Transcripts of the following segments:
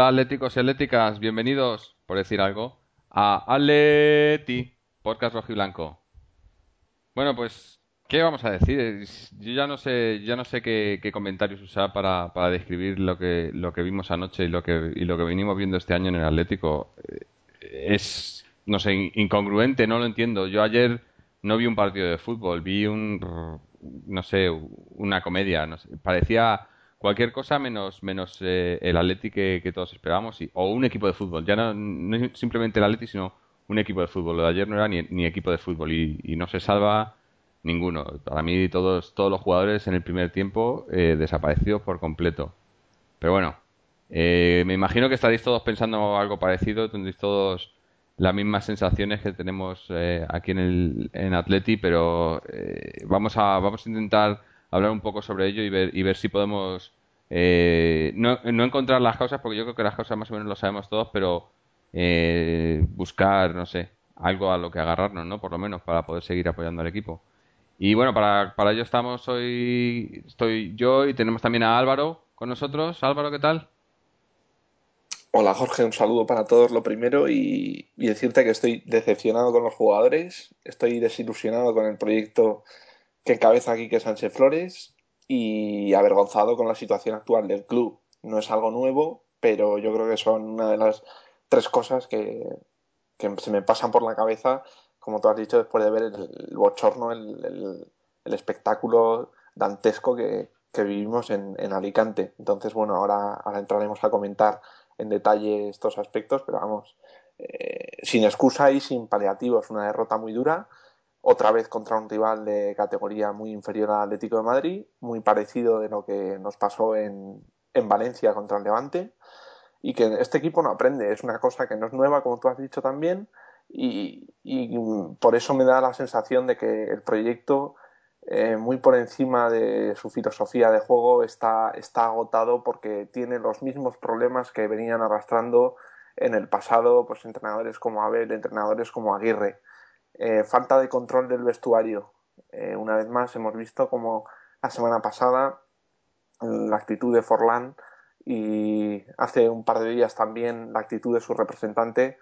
Hola atléticos y atléticas, bienvenidos, por decir algo, a Atleti, podcast rojiblanco. Bueno, pues, ¿qué vamos a decir? Yo ya no sé, ya no sé qué, comentarios usar para, para, describir lo que, lo que vimos anoche y lo que, y lo que venimos viendo este año en el Atlético. Eh, es, no sé, incongruente, no lo entiendo. Yo ayer no vi un partido de fútbol, vi un, no sé, una comedia. Parecía cualquier cosa menos menos eh, el Atleti que, todos esperábamos y, o un equipo de fútbol. Ya no, no simplemente el Atleti sino un equipo de fútbol. Lo de ayer no era ni, ni equipo de fútbol y, y, no se salva ninguno. Para mí todos todos los jugadores en el primer tiempo eh, desaparecidos por completo. Pero bueno eh, me imagino que estaréis todos pensando algo parecido tendréis todos las mismas sensaciones que tenemos eh, aquí en el en Atleti pero eh, vamos a vamos a intentar hablar un poco sobre ello y ver, y ver si podemos eh, no, no, encontrar las causas, porque yo creo que las causas más o menos lo sabemos todos, pero eh, buscar, no sé, algo a lo que agarrarnos, ¿no? Por lo menos, para poder seguir apoyando al equipo. Y bueno, para, para ello estamos hoy, estoy yo y tenemos también a Álvaro con nosotros. Álvaro, ¿qué tal? Hola Jorge, un saludo para todos lo primero y, y decirte que estoy decepcionado con los jugadores, estoy desilusionado con el proyecto que encabeza Quique Sánchez Flores y avergonzado con la situación actual del club. No es algo nuevo, pero yo creo que son una de las tres cosas que, que se me pasan por la cabeza, como tú has dicho, después de ver el, bochorno, el, el, el, espectáculo dantesco que, que vivimos en, en, Alicante. Entonces, bueno, ahora, ahora entraremos a comentar en detalle estos aspectos, pero vamos, eh, sin excusa y sin paliativos, una derrota muy dura otra vez contra un rival de categoría muy inferior al Atlético de Madrid, muy parecido de lo que nos pasó en, en, Valencia contra el Levante, y que este equipo no aprende, es una cosa que no es nueva, como tú has dicho también, y, y por eso me da la sensación de que el proyecto, eh, muy por encima de su filosofía de juego, está, está agotado porque tiene los mismos problemas que venían arrastrando en el pasado, pues entrenadores como Abel, entrenadores como Aguirre eh, falta de control del vestuario. Eh, una vez más hemos visto como la semana pasada la actitud de Forlán y hace un par de días también la actitud de su representante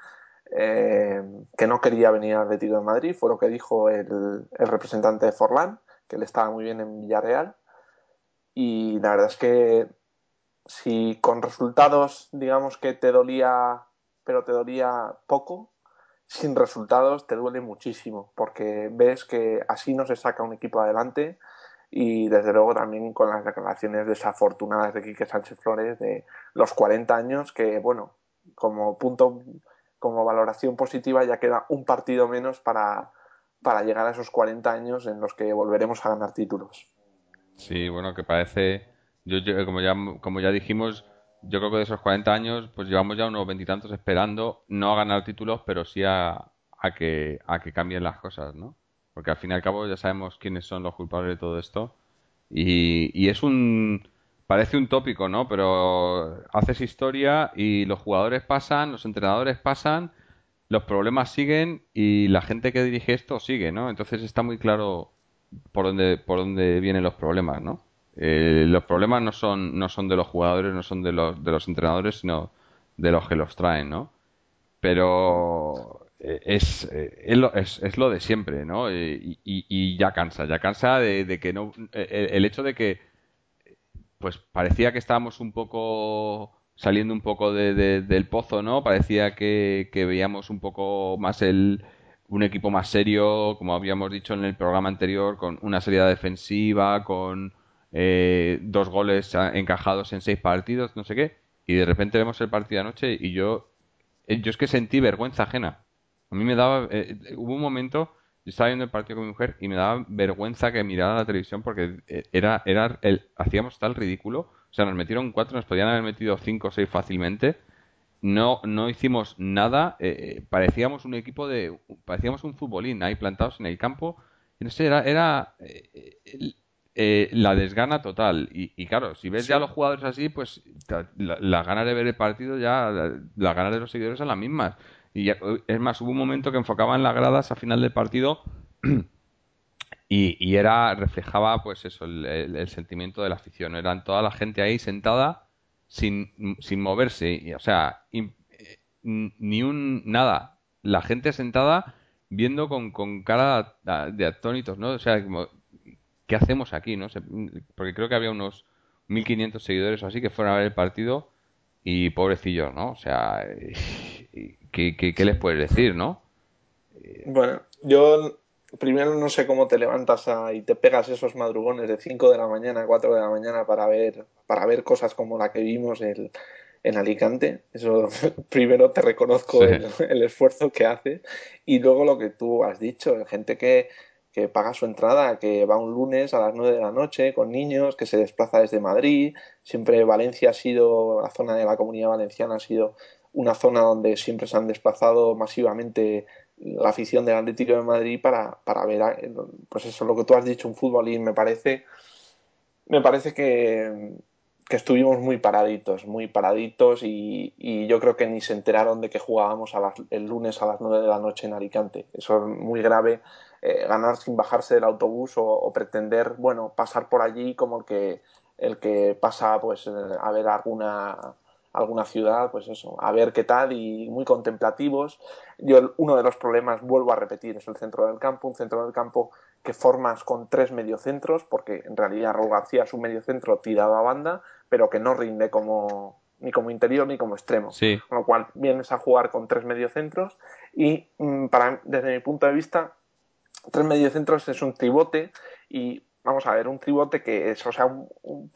eh, que no quería venir al Atlético de Madrid, fue lo que dijo el, el representante de Forlán, que él estaba muy bien en Villarreal. Y la verdad es que si con resultados, digamos que te dolía, pero te dolía poco, sin resultados te duele muchísimo porque ves que así no se saca un equipo adelante y desde luego también con las declaraciones desafortunadas de Quique Sánchez Flores de los 40 años que bueno como punto como valoración positiva ya queda un partido menos para, para llegar a esos 40 años en los que volveremos a ganar títulos. Sí, bueno, que parece, yo, yo como, ya, como ya dijimos, yo creo que de esos 40 años, pues llevamos ya unos veintitantos esperando, no a ganar títulos, pero sí a, a, que, a que cambien las cosas, ¿no? Porque al fin y al cabo ya sabemos quiénes son los culpables de todo esto. Y, y es un. Parece un tópico, ¿no? Pero haces historia y los jugadores pasan, los entrenadores pasan, los problemas siguen y la gente que dirige esto sigue, ¿no? Entonces está muy claro por dónde, por dónde vienen los problemas, ¿no? Eh, los problemas no son, no son de los jugadores, no son de los, de los entrenadores, sino de los que los traen, ¿no? Pero eh, es, eh, es, lo, es, es, lo de siempre, ¿no? Y, ya cansa, ya cansa de, que no. El, hecho de que, pues parecía que estábamos un poco saliendo un poco de, de, del pozo, ¿no? Parecía que, que veíamos un poco más el un equipo más serio, como habíamos dicho en el programa anterior, con una serie defensiva, con eh, dos goles encajados en seis partidos, no sé qué, y de repente vemos el partido anoche y yo, eh, yo es que sentí vergüenza ajena. A mí me daba, eh, hubo un momento, yo estaba viendo el partido con mi mujer y me daba vergüenza que mirara la televisión porque era, era el, hacíamos tal ridículo, o sea, nos metieron cuatro, nos podían haber metido cinco o seis fácilmente no, no hicimos nada, eh, parecíamos un equipo de, parecíamos un futbolín ahí plantados en el campo, no sé, era, era eh, eh, la desgana total. Y, claro, si ves ya a los jugadores así, pues las ganas de ver el partido ya, las ganas de los seguidores son las mismas. Y es más, hubo un momento que enfocaban las gradas a final del partido y, y era, reflejaba pues eso, el, el, sentimiento de la afición. Eran toda la gente ahí sentada sin, sin moverse, o sea, eh, ni un nada. La gente sentada viendo con, con cara de atónitos, ¿no? O sea, ¿qué hacemos aquí, no? Porque creo que había unos 1500 seguidores o así que fueron a ver el partido y pobrecillos, ¿no? O sea, ¿qué, qué, les puedes decir, no? Bueno, yo primero no sé cómo te levantas y te pegas esos madrugones de 5 de la mañana, 4 de la mañana para ver, para ver cosas como la que vimos en, en Alicante. Eso primero te reconozco el, esfuerzo que haces y luego lo que tú has dicho, gente que, que paga su entrada, que va un lunes a las 9 de la noche con niños, que se desplaza desde Madrid. Siempre Valencia ha sido, la zona de la comunidad valenciana ha sido una zona donde siempre se han desplazado masivamente la afición del Atlético de Madrid para, para ver, pues eso, lo que tú has dicho, un fútbol y me parece, me parece que, que estuvimos muy paraditos, muy paraditos y, y, yo creo que ni se enteraron de que jugábamos el lunes a las 9 de la noche en Alicante. Eso es muy grave, eh, ganar sin bajarse del autobús o, pretender, bueno, pasar por allí como el que, el que pasa pues a ver alguna alguna ciudad, pues eso, a ver qué tal y muy contemplativos. Yo uno de los problemas, vuelvo a repetir, es el centro del campo, un centro del campo que formas con tres mediocentros, porque en realidad Raúl García es un mediocentro tirado a banda, pero que no rinde como ni como interior ni como extremo. Con lo cual vienes a jugar con tres mediocentros y mm, para, desde mi punto de vista, tres mediocentros es un tribote y vamos a ver, un pivote que es, o sea, un,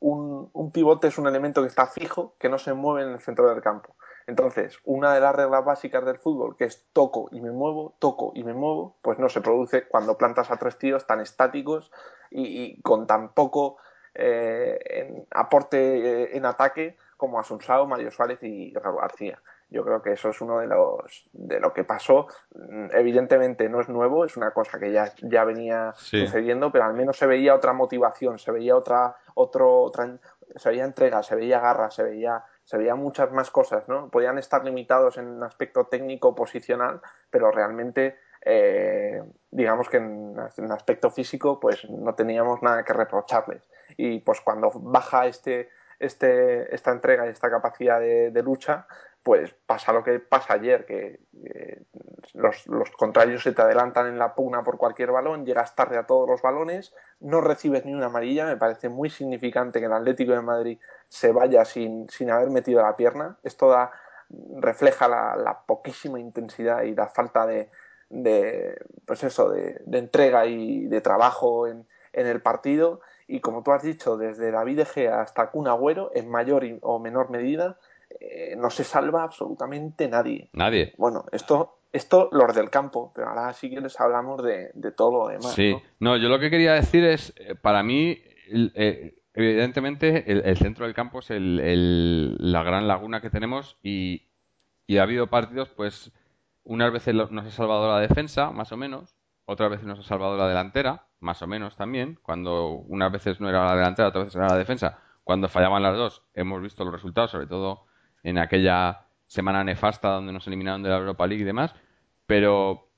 un, pivote es un elemento que está fijo, que no se mueve en el centro del campo. Entonces, una de las reglas básicas del fútbol, que es toco y me muevo, toco y me muevo, pues no se produce cuando plantas a tres tíos tan estáticos y, con tan poco eh, aporte eh, en ataque como Asunsao, Mario Suárez y Raúl García. Yo creo que eso es uno de los de lo que pasó. Mm, evidentemente no es nuevo, es una cosa que ya, ya venía sucediendo, pero al menos se veía otra motivación, se veía otra, otro, otra, se veía entrega, se veía garra, se veía, se veía muchas más cosas, ¿no? Podían estar limitados en un aspecto técnico posicional, pero realmente eh, digamos que en, en, aspecto físico pues no teníamos nada que reprocharles y pues cuando baja este, este esta entrega y esta capacidad de, de lucha pues pasa lo que pasa ayer, que los, los, contrarios se te adelantan en la pugna por cualquier balón, llegas tarde a todos los balones, no recibes ni una amarilla, me parece muy significante que el Atlético de Madrid se vaya sin, sin haber metido la pierna, esto da, refleja la, poquísima intensidad y la falta de, de pues eso, de, de, entrega y de trabajo en, en el partido. Y como tú has dicho, desde David Egea hasta Kun Agüero, en mayor o menor medida, eh, no se salva absolutamente nadie. Nadie. Bueno, esto, esto los del campo, pero ahora sí que les hablamos de, todo lo demás. Sí, ¿no? yo lo que quería decir es, eh, para mí, eh, evidentemente, el, centro del campo es el, la gran laguna que tenemos y, ha habido partidos, pues, unas veces nos ha salvado la defensa, más o menos, otras veces nos ha salvado la delantera, más o menos también, cuando unas veces no era la delantera, otras veces era la defensa. Cuando fallaban las dos, hemos visto los resultados, sobre todo en aquella semana nefasta donde nos eliminaron de la Europa League y demás, pero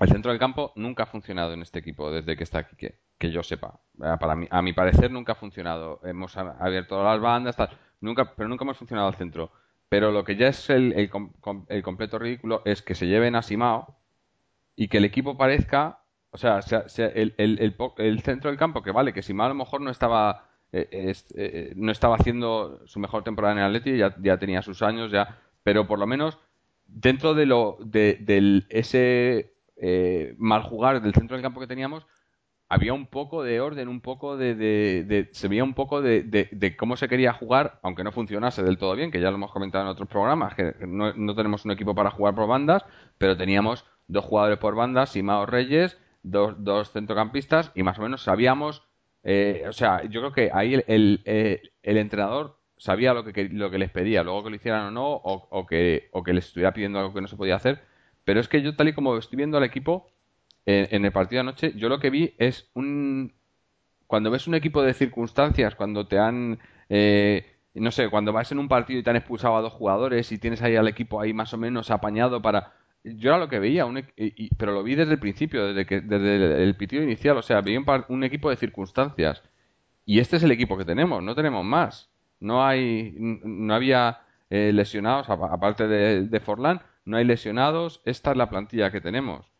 el centro del campo nunca ha funcionado en este equipo desde que está aquí, que, yo sepa. Para mí, a mi parecer nunca ha funcionado. Hemos abierto las bandas, nunca, pero nunca hemos funcionado al centro. Pero lo que ya es el, el, completo ridículo es que se lleven a Simao y que el equipo parezca, o sea, el, el, centro del campo, que vale, que Simao a lo mejor no estaba eh, eh, no estaba haciendo su mejor temporada en el Atleti, ya, tenía sus años, ya, pero por lo menos dentro de lo de, ese eh, mal jugar del centro del campo que teníamos, había un poco de orden, un poco de, se veía un poco de, cómo se quería jugar, aunque no funcionase del todo bien, que ya lo hemos comentado en otros programas, que no, tenemos un equipo para jugar por bandas, pero teníamos dos jugadores por bandas, Simao Reyes, dos, dos centrocampistas y más o menos sabíamos, eh, o sea, yo creo que ahí el, el, entrenador sabía lo que, lo que les pedía, luego que lo hicieran o no, o, que, o que les estuviera pidiendo algo que no se podía hacer, pero es que yo tal y como estoy viendo al equipo, en, el partido de anoche, yo lo que vi es un... Cuando ves un equipo de circunstancias, cuando te han... Eh, no sé, cuando vas en un partido y te han expulsado a dos jugadores y tienes ahí al equipo ahí más o menos apañado para... Yo era lo que veía, un, e, pero lo vi desde el principio, desde, que, desde el, pitido inicial, o sea, vi un, equipo de circunstancias. Y este es el equipo que tenemos, no tenemos más. No hay, no había eh, lesionados, aparte de, de Forlán, no hay lesionados, esta es la plantilla que tenemos.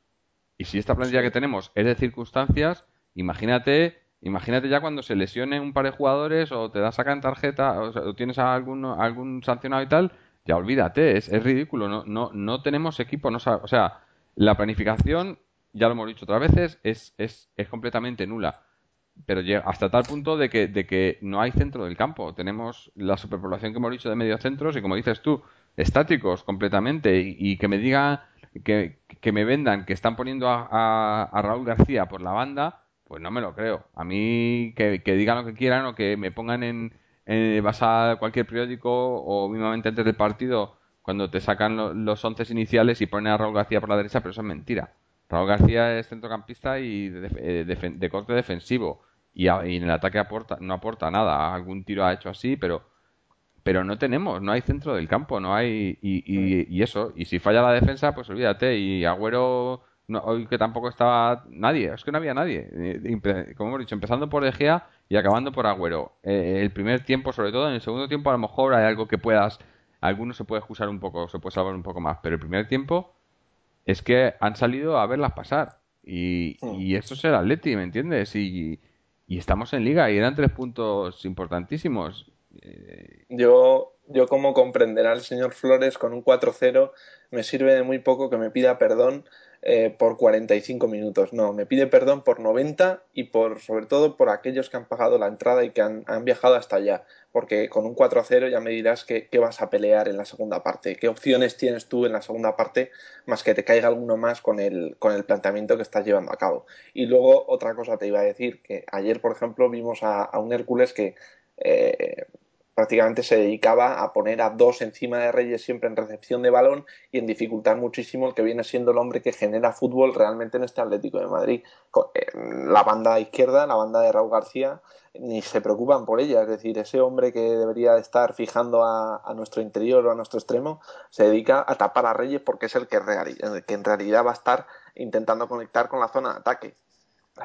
Y si esta plantilla que tenemos es de circunstancias, imagínate, imagínate ya cuando se lesione un par de jugadores o te da sacan tarjeta o, tienes algún, algún sancionado y tal, ya olvídate, es, es ridículo, no, no, no tenemos equipo, no o sea, la planificación, ya lo hemos dicho otras veces, es, es, es completamente nula. Pero hasta tal punto de que, de que no hay centro del campo. Tenemos la superpoblación que hemos dicho de medios centros y como dices tú, estáticos completamente. Y, que me diga que, que me vendan que están poniendo a, Raúl García por la banda, pues no me lo creo. A mí que, digan lo que quieran o que me pongan en, vas a cualquier periódico o mismamente antes del partido cuando te sacan los once iniciales y ponen a Raúl García por la derecha, pero eso es mentira. Raúl García es centrocampista y de, de, corte defensivo y, en el ataque aporta, no aporta nada. Algún tiro ha hecho así, pero pero no tenemos, no hay centro del campo, no hay y, eso, y si falla la defensa, pues olvídate, y Agüero hoy que tampoco estaba nadie, es que no había nadie, eh, como hemos dicho, empezando por De Gea y acabando por Agüero. Eh, el primer tiempo, sobre todo, en el segundo tiempo a lo mejor hay algo que puedas, alguno se puede excusar un poco, se puede salvar un poco más, pero el primer tiempo es que han salido a verlas pasar. Y, y esto es el Atleti, ¿me entiendes? Y, y estamos en liga y eran tres puntos importantísimos. Yo, yo, como comprenderá el señor Flores, con un 4-0 me sirve de muy poco que me pida perdón eh, por 45 minutos. No, me pide perdón por 90 y por, sobre todo, por aquellos que han pagado la entrada y que han, viajado hasta allá. Porque con un 4-0 ya me dirás qué vas a pelear en la segunda parte. ¿Qué opciones tienes tú en la segunda parte más que te caiga alguno más con el, con el planteamiento que estás llevando a cabo? Y luego, otra cosa te iba a decir, que ayer, por ejemplo, vimos a, un Hércules que eh, prácticamente se dedicaba a poner a dos encima de Reyes siempre en recepción de balón y en dificultar muchísimo el que viene siendo el hombre que genera fútbol realmente en este Atlético de Madrid. La banda izquierda, la banda de Raúl García, ni se preocupan por ella. Es decir, ese hombre que debería estar fijando a, nuestro interior o a nuestro extremo se dedica a tapar a Reyes porque es el que, que en realidad va a estar intentando conectar con la zona de ataque.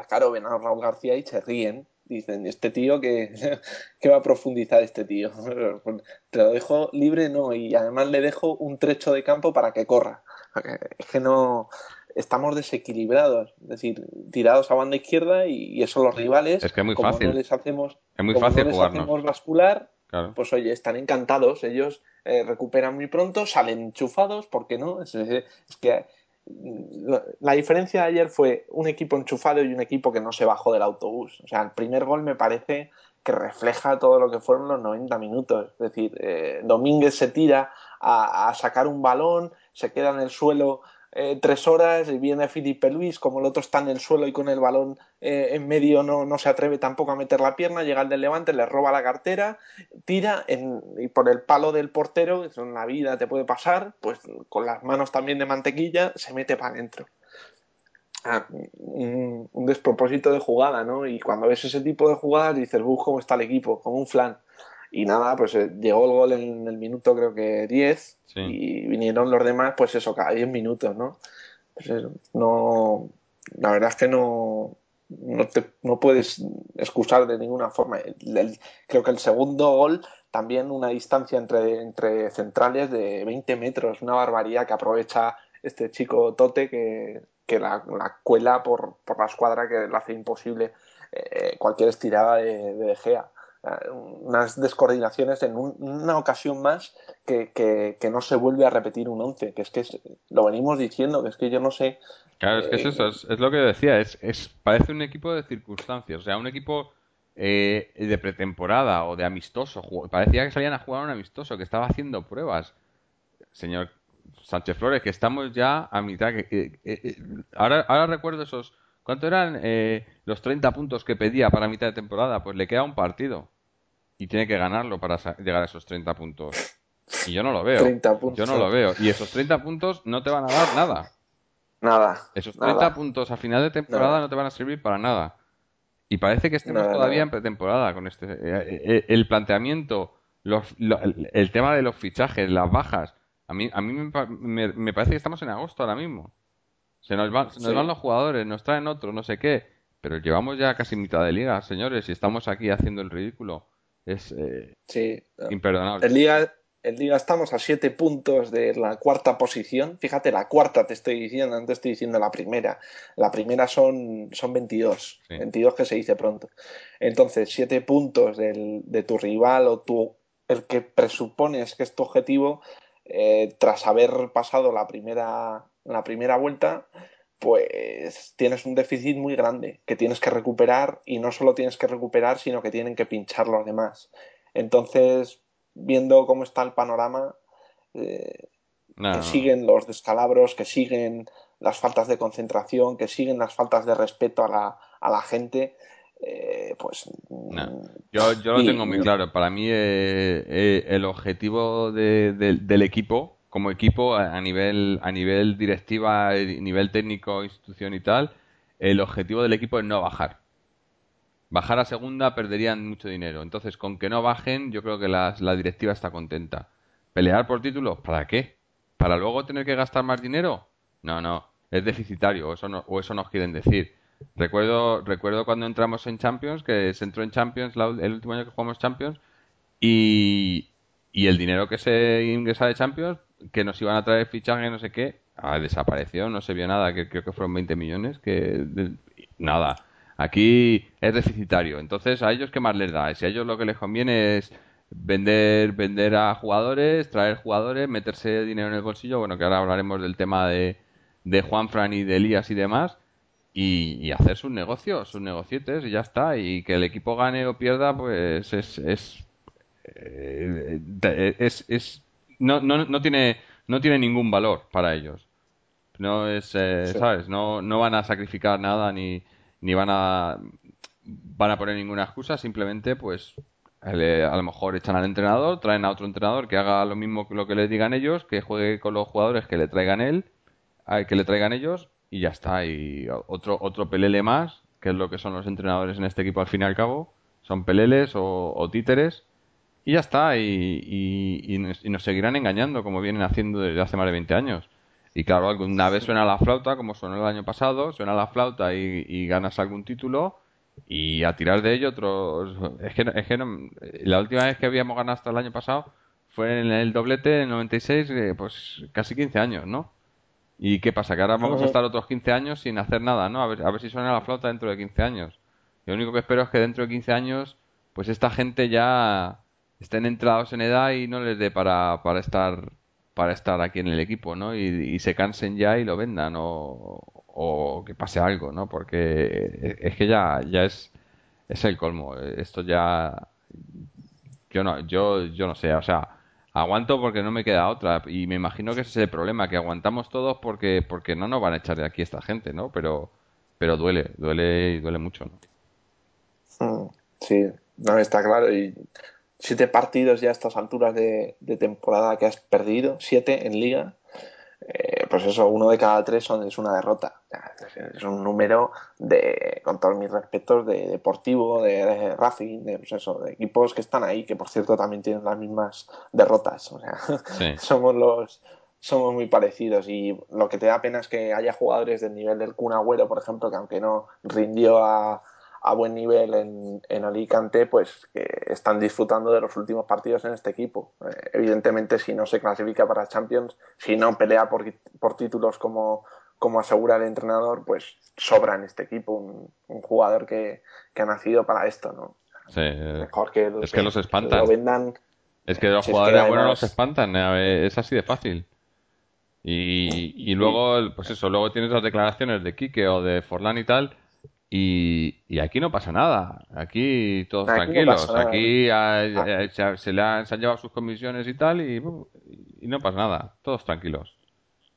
Claro, ven a Raúl García y se ríen dicen, este tío que, va a profundizar este tío. Te lo dejo libre, no, y además le dejo un trecho de campo para que corra. Es que no estamos desequilibrados, es decir, tirados a banda izquierda y, eso los rivales, es que es muy como fácil. no les hacemos, es muy fácil no les hacemos bascular, pues oye, están encantados, ellos eh, recuperan muy pronto, salen enchufados, ¿por qué no? es que la diferencia de ayer fue un equipo enchufado y un equipo que no se bajó del autobús. O sea, el primer gol me parece que refleja todo lo que fueron los 90 minutos. Es decir, eh, Domínguez se tira a, sacar un balón, se queda en el suelo eh, tres horas y viene Felipe Luis, como el otro está en el suelo y con el balón eh, en medio no, no, se atreve tampoco a meter la pierna, llega el del Levante, le roba la cartera, tira y por el palo del portero, que en la vida te puede pasar, pues con las manos también de mantequilla, se mete para adentro. Ah, un, despropósito de jugada, ¿no? Y cuando ves ese tipo de jugadas dices, ¡buf! ¿Cómo está el equipo? Como un flan. Y nada, pues eh, llegó el gol en el minuto creo que 10 y vinieron los demás, pues eso, cada 10 minutos, ¿no? Pues no, la verdad es que no, no, te, no puedes excusar de ninguna forma. creo que el segundo gol, también una distancia entre, entre centrales de 20 metros, una barbaridad que aprovecha este chico Tote que, que la, cuela por, por, la escuadra que le hace imposible eh, cualquier estirada de, de, Gea. Unas descoordinaciones en una ocasión más que, que, no se vuelve a repetir un 11, que es que lo venimos diciendo, que es que yo no sé. Claro, es que es eso, es, lo que decía, es, es, parece un equipo de circunstancias, o sea, un equipo eh, de pretemporada o de amistoso, parecía que salían a jugar un amistoso, que estaba haciendo pruebas. Señor Sánchez Flores, que estamos ya a mitad. Que, eh, ahora, ahora recuerdo esos ¿Cuánto eran eh, los 30 puntos que pedía para mitad de temporada? Pues le queda un partido. Y tiene que ganarlo para llegar a esos 30 puntos. Y yo no lo veo. Yo no lo veo. Y esos 30 puntos no te van a dar nada. Nada. Esos 30 puntos a final de temporada no te van a servir para nada. Y parece que estemos todavía en pretemporada con este. Eh, eh, el planteamiento, el, tema de los fichajes, las bajas. A mí, a mí me parece que estamos en agosto ahora mismo. Se nos, van, nos van los jugadores, nos traen otros, no sé qué. Pero llevamos ya casi mitad de liga, señores, y estamos aquí haciendo el ridículo. Es eh, sí. imperdonable. En liga, en liga estamos a siete puntos de la cuarta posición. Fíjate, la cuarta te estoy diciendo, te estoy diciendo la primera. La primera son, son 22. 22 que se dice pronto. Entonces, siete puntos del, de tu rival o tu, el que presupones que es tu objetivo, eh, tras haber pasado la primera en la primera vuelta, pues tienes un déficit muy grande que tienes que recuperar y no solo tienes que recuperar, sino que tienen que pinchar los demás. Entonces, viendo cómo está el panorama, eh, que siguen los descalabros, que siguen las faltas de concentración, que siguen las faltas de respeto a la, a la gente, eh, pues... Yo, yo, lo tengo muy claro. Para mí eh, el objetivo del equipo como equipo a nivel a nivel directiva, nivel técnico, institución y tal, el objetivo del equipo es no bajar. Bajar a segunda perderían mucho dinero. Entonces, con que no bajen, yo creo que la, directiva está contenta. ¿Pelear por títulos? ¿Para qué? ¿Para luego tener que gastar más dinero? No, no. Es deficitario, eso, no, o eso nos quieren decir. Recuerdo, recuerdo cuando entramos en Champions, que se entró en Champions el último año que jugamos Champions, y, y el dinero que se ingresa de Champions que nos iban a traer fichaje, no sé qué, ah, desapareció, no se vio nada, que creo que fueron 20 millones, que nada. Aquí es deficitario, entonces a ellos qué más les da, si a ellos lo que les conviene es vender vender a jugadores, traer jugadores, meterse dinero en el bolsillo, bueno, que ahora hablaremos del tema de, de Juan Fran y de Elías y demás, y, hacer sus negocios, sus negocietes y ya está, y que el equipo gane o pierda, pues es, es, eh, es, es no, no, no, tiene, no tiene ningún valor para ellos. No es, eh, ¿sabes? No, no van a sacrificar nada ni, ni van a van a poner ninguna excusa, simplemente pues a lo mejor echan al entrenador, traen a otro entrenador que haga lo mismo que lo que le digan ellos, que juegue con los jugadores que le traigan él, que le traigan ellos y ya está. Y otro otro pelele más, que es lo que son los entrenadores en este equipo al fin y al cabo, son peleles o, o títeres y ya está, y, nos, seguirán engañando como vienen haciendo desde hace más de 20 años. Y claro, alguna vez suena la flauta, como sonó el año pasado, suena la flauta y, ganas algún título, y a tirar de ello otros. Es que, es que la última vez que habíamos ganado hasta el año pasado fue en el doblete en el 96, eh, pues casi 15 años, ¿no? ¿Y qué pasa? Que ahora vamos a estar otros 15 años sin hacer nada, ¿no? A ver, a ver si suena la flauta dentro de 15 años. Lo único que espero es que dentro de 15 años, pues esta gente ya estén entrados en edad y no les dé para, para estar para estar aquí en el equipo, ¿no? Y, se cansen ya y lo vendan o, que pase algo, ¿no? Porque es que ya ya es es el colmo. Esto ya yo no yo yo no sé, o sea, aguanto porque no me queda otra y me imagino que ese es el problema, que aguantamos todos porque porque no nos van a echar de aquí esta gente, ¿no? Pero pero duele, duele y duele mucho, ¿no? Mm, sí, no está claro y siete partidos ya a estas alturas de, temporada que has perdido, siete en liga, eh, pues eso, uno de cada tres son, es una derrota. Es un número de, con todos mis respetos, de deportivo, de, Racing, de, pues eso, de equipos que están ahí, que por cierto también tienen las mismas derrotas. O sea, somos los somos muy parecidos y lo que te da pena es que haya jugadores del nivel del Kun Agüero, por ejemplo, que aunque no rindió a, a buen nivel en, en, Alicante, pues que están disfrutando de los últimos partidos en este equipo. Eh, evidentemente, si no se clasifica para Champions, si no pelea por, por títulos como, como asegura el entrenador, pues sobra en este equipo un, jugador que, que, ha nacido para esto, ¿no? Sí, Mejor que, es que los espantan. lo vendan. Es que los Si es jugadores buenos los espantan, eh, es así de fácil. Y, y luego, pues eso, luego tienes las declaraciones de Quique o de Forlán y tal, y, y aquí no pasa nada. Aquí todos Aquí tranquilos. Aquí ah, eh, se, le han, se han llevado sus comisiones y tal, y, y no pasa nada. Todos tranquilos.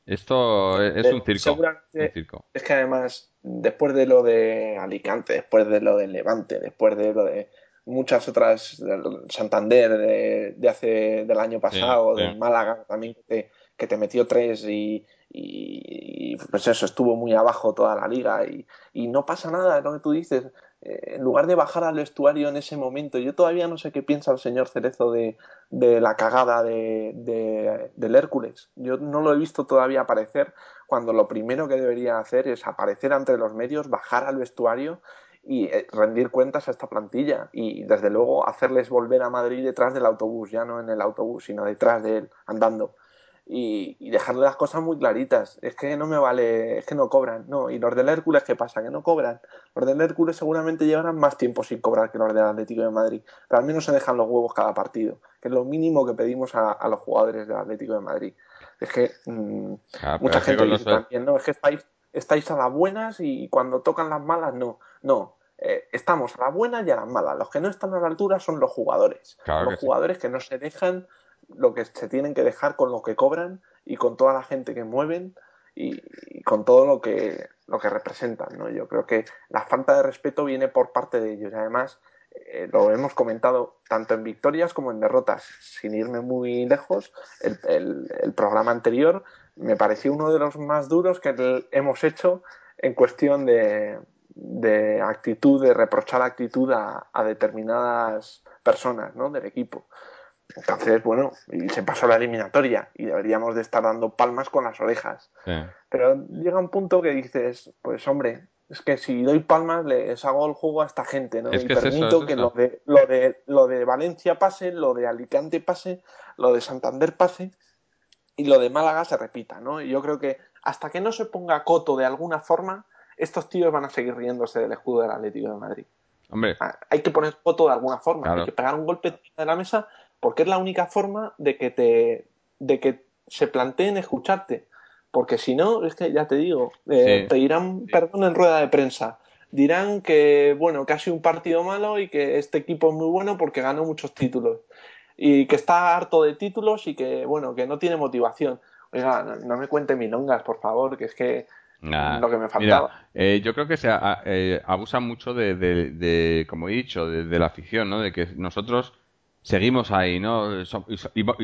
Esto es, es un circo. Seguramente- Un circo. Es que además, después de lo de Alicante, después de lo de Levante, después de lo de muchas otras, del Santander de, de hace del año pasado, sí. del Málaga también que te, que te metió tres y, y, pues eso, estuvo muy abajo toda la liga y, no pasa nada, lo que tú dices. Eh, en lugar de bajar al vestuario en ese momento, yo todavía no sé qué piensa el señor Cerezo de, de la cagada de, de- del Hércules. Yo no lo he visto todavía aparecer cuando lo primero que debería hacer es aparecer ante los medios, bajar al vestuario y eh, rendir cuentas a esta plantilla y desde luego hacerles volver a Madrid detrás del autobús, ya no en el autobús, sino detrás de él, andando. Y, y dejarle las cosas muy claritas. Es que no me vale, es que no cobran. No, y los del Hércules, ¿qué pasa? Que no cobran. Los del Hércules seguramente llevarán más tiempo sin cobrar que los del Atlético de Madrid. Pero al menos se dejan los huevos cada partido, que es lo mínimo que pedimos a, a los jugadores del Atlético de Madrid. Es que mm, pero mucha es gente dice los- también, no, es que estáis, estáis a las buenas y cuando tocan las malas, no. No, eh, estamos a las buenas y a las malas. Los que no están a la altura son los jugadores. Claro los sí. jugadores que no se dejan lo que se tienen que dejar con lo que cobran y con toda la gente que mueven y, con todo lo que, lo que representan. ¿no? Yo creo que la falta de respeto viene por parte de ellos además eh, lo hemos comentado tanto en victorias como en derrotas. Sin irme muy lejos, el, el- programa anterior me pareció uno de los más duros que hemos hecho en cuestión de, de actitud, de reprochar actitud a, a determinadas personas ¿no? del equipo. Entonces, bueno, y se pasó la eliminatoria y deberíamos de estar dando palmas con las orejas. Sí. Pero llega un punto que dices, pues hombre, es que si doy palmas les hago el juego a esta gente, ¿no? Es y que es eso, permito es que eso. lo de, lo de lo de Valencia pase, lo de Alicante pase, lo de Santander pase y lo de Málaga se repita, ¿no? Y yo creo que hasta que no se ponga coto de alguna forma, estos tíos van a seguir riéndose del escudo del Atlético de Madrid. Hombre, Ah, Hay que poner coto de alguna forma, Claro. hay que pegar un golpe de la mesa porque es la única forma de que te de que se planteen escucharte. Porque si no, es que ya te digo, eh, Sí. pedirán perdón en rueda de prensa. Dirán que, bueno, que ha sido un partido malo y que este equipo es muy bueno porque ganó muchos títulos. Y que está harto de títulos y que, bueno, que no tiene motivación. Oiga, no, no me cuente milongas, por favor, que es que Nah. lo que me faltaba. Mira, eh, yo creo que se a- eh, abusan mucho de, de- de, como he dicho, de, de la afición, ¿no? De que nosotros seguimos ahí, ¿no? Y,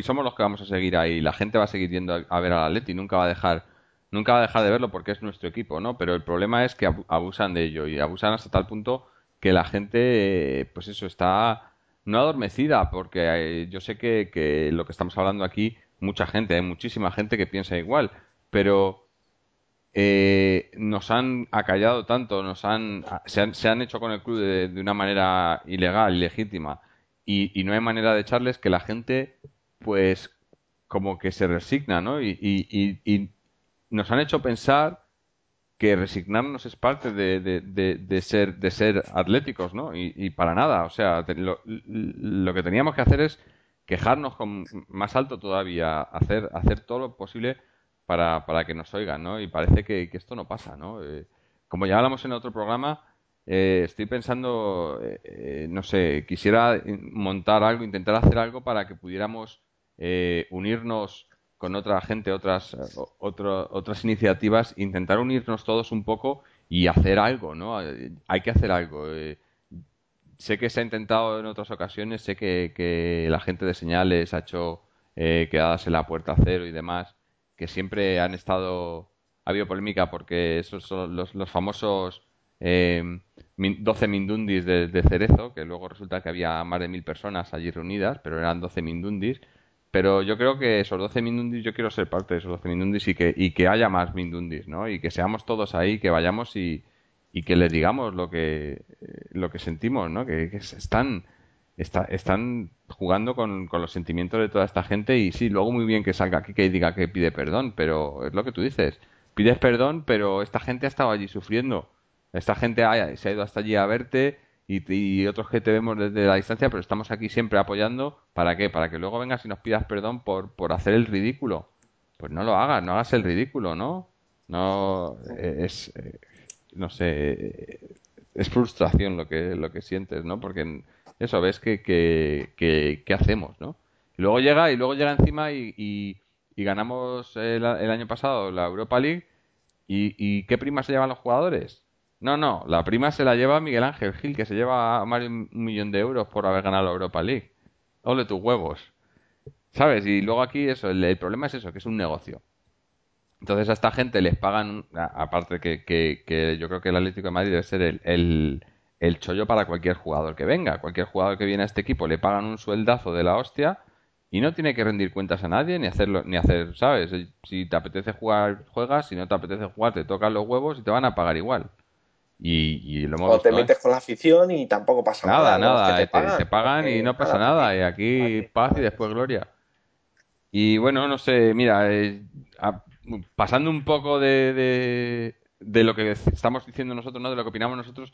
somos los que vamos a seguir ahí. La gente va a seguir yendo a, ver al Atleti, nunca va a dejar, nunca va a dejar de verlo porque es nuestro equipo, ¿no? Pero el problema es que abu- abusan de ello y abusan hasta tal punto que la gente, pues eso, está no adormecida, porque eh, yo sé que, que lo que estamos hablando aquí, mucha gente, hay muchísima gente que piensa igual, pero eh, nos han acallado tanto, nos han se, han, se han hecho con el club de, de una manera ilegal, ilegítima, y, no hay manera de echarles que la gente, pues, como que se resigna, ¿no? Y, y- y- nos han hecho pensar que resignarnos es parte de, de- de- ser de ser atléticos, ¿no? Y, para nada, o sea, lo, lo que teníamos que hacer es quejarnos con más alto todavía, hacer hacer todo lo posible para, para que nos oigan, ¿no? Y parece que, que esto no pasa, ¿no? Eh, como ya hablamos en otro programa, eh, estoy pensando, eh, eh, no sé, quisiera montar algo, intentar hacer algo para que pudiéramos eh, unirnos con otra gente, otras, otro- otras iniciativas, intentar unirnos todos un poco y hacer algo, ¿no? Eh, Hay que hacer algo. eh. Sé que se ha intentado en otras ocasiones, sé que, que la gente de señales ha hecho quedadas en la puerta cero y demás, que siempre han estado, ha habido polémica porque esos son los, los famosos eh, min- 12 mindundis de, Cerezo, que luego resulta que había más de mil personas allí reunidas, pero eran 12 mindundis. Pero yo creo que esos 12 mindundis, yo quiero ser parte de esos 12 mindundis y que, y que haya más mindundis, ¿no? Y que seamos todos ahí, que vayamos y, y que les digamos lo que, eh, lo que sentimos, ¿no? Que, están, está- están jugando con, con los sentimientos de toda esta gente y sí, luego muy bien que salga aquí que diga que pide perdón, pero es lo que tú dices. Pides perdón, pero esta gente ha estado allí sufriendo. Esta gente ha- se ha ido hasta allí a verte y, otros que te vemos desde la distancia, pero estamos aquí siempre apoyando. ¿Para qué? Para que luego vengas y nos pidas perdón por, por hacer el ridículo. Pues no lo hagas, no hagas el ridículo, ¿no? No, es, eh, no sé, es frustración lo que, lo que sientes, ¿no? Porque eso, ves que, que, que, hacemos, ¿no? Y luego llega, y luego llega encima y, y, ganamos el, el, año pasado la Europa League. ¿Y, ¿Y qué prima se llevan los jugadores? No, no, la prima se la lleva Miguel Ángel Gil, que se lleva más de un millón de euros por haber ganado la Europa League. Ole tus huevos. ¿Sabes? Y luego aquí eso, el, problema es eso, que es un negocio. Entonces a esta gente les pagan, aparte que, que, yo creo que el Atlético de Madrid debe ser el, el, chollo para cualquier jugador que venga. Cualquier jugador que viene a este equipo le pagan un sueldazo de la hostia y no tiene que rendir cuentas a nadie ni hacerlo ni hacer, ¿sabes? Si te apetece jugar, juegas, si no te apetece jugar, te tocan los huevos y te van a pagar igual. Y, lo hemos o te metes con la afición y tampoco pasa nada. Nada, nada, te, pagan, y no pasa nada. Y aquí paz y después gloria. Y bueno, no sé, mira, eh, pasando un poco de, de, lo que estamos diciendo nosotros, ¿no? de lo que opinamos nosotros,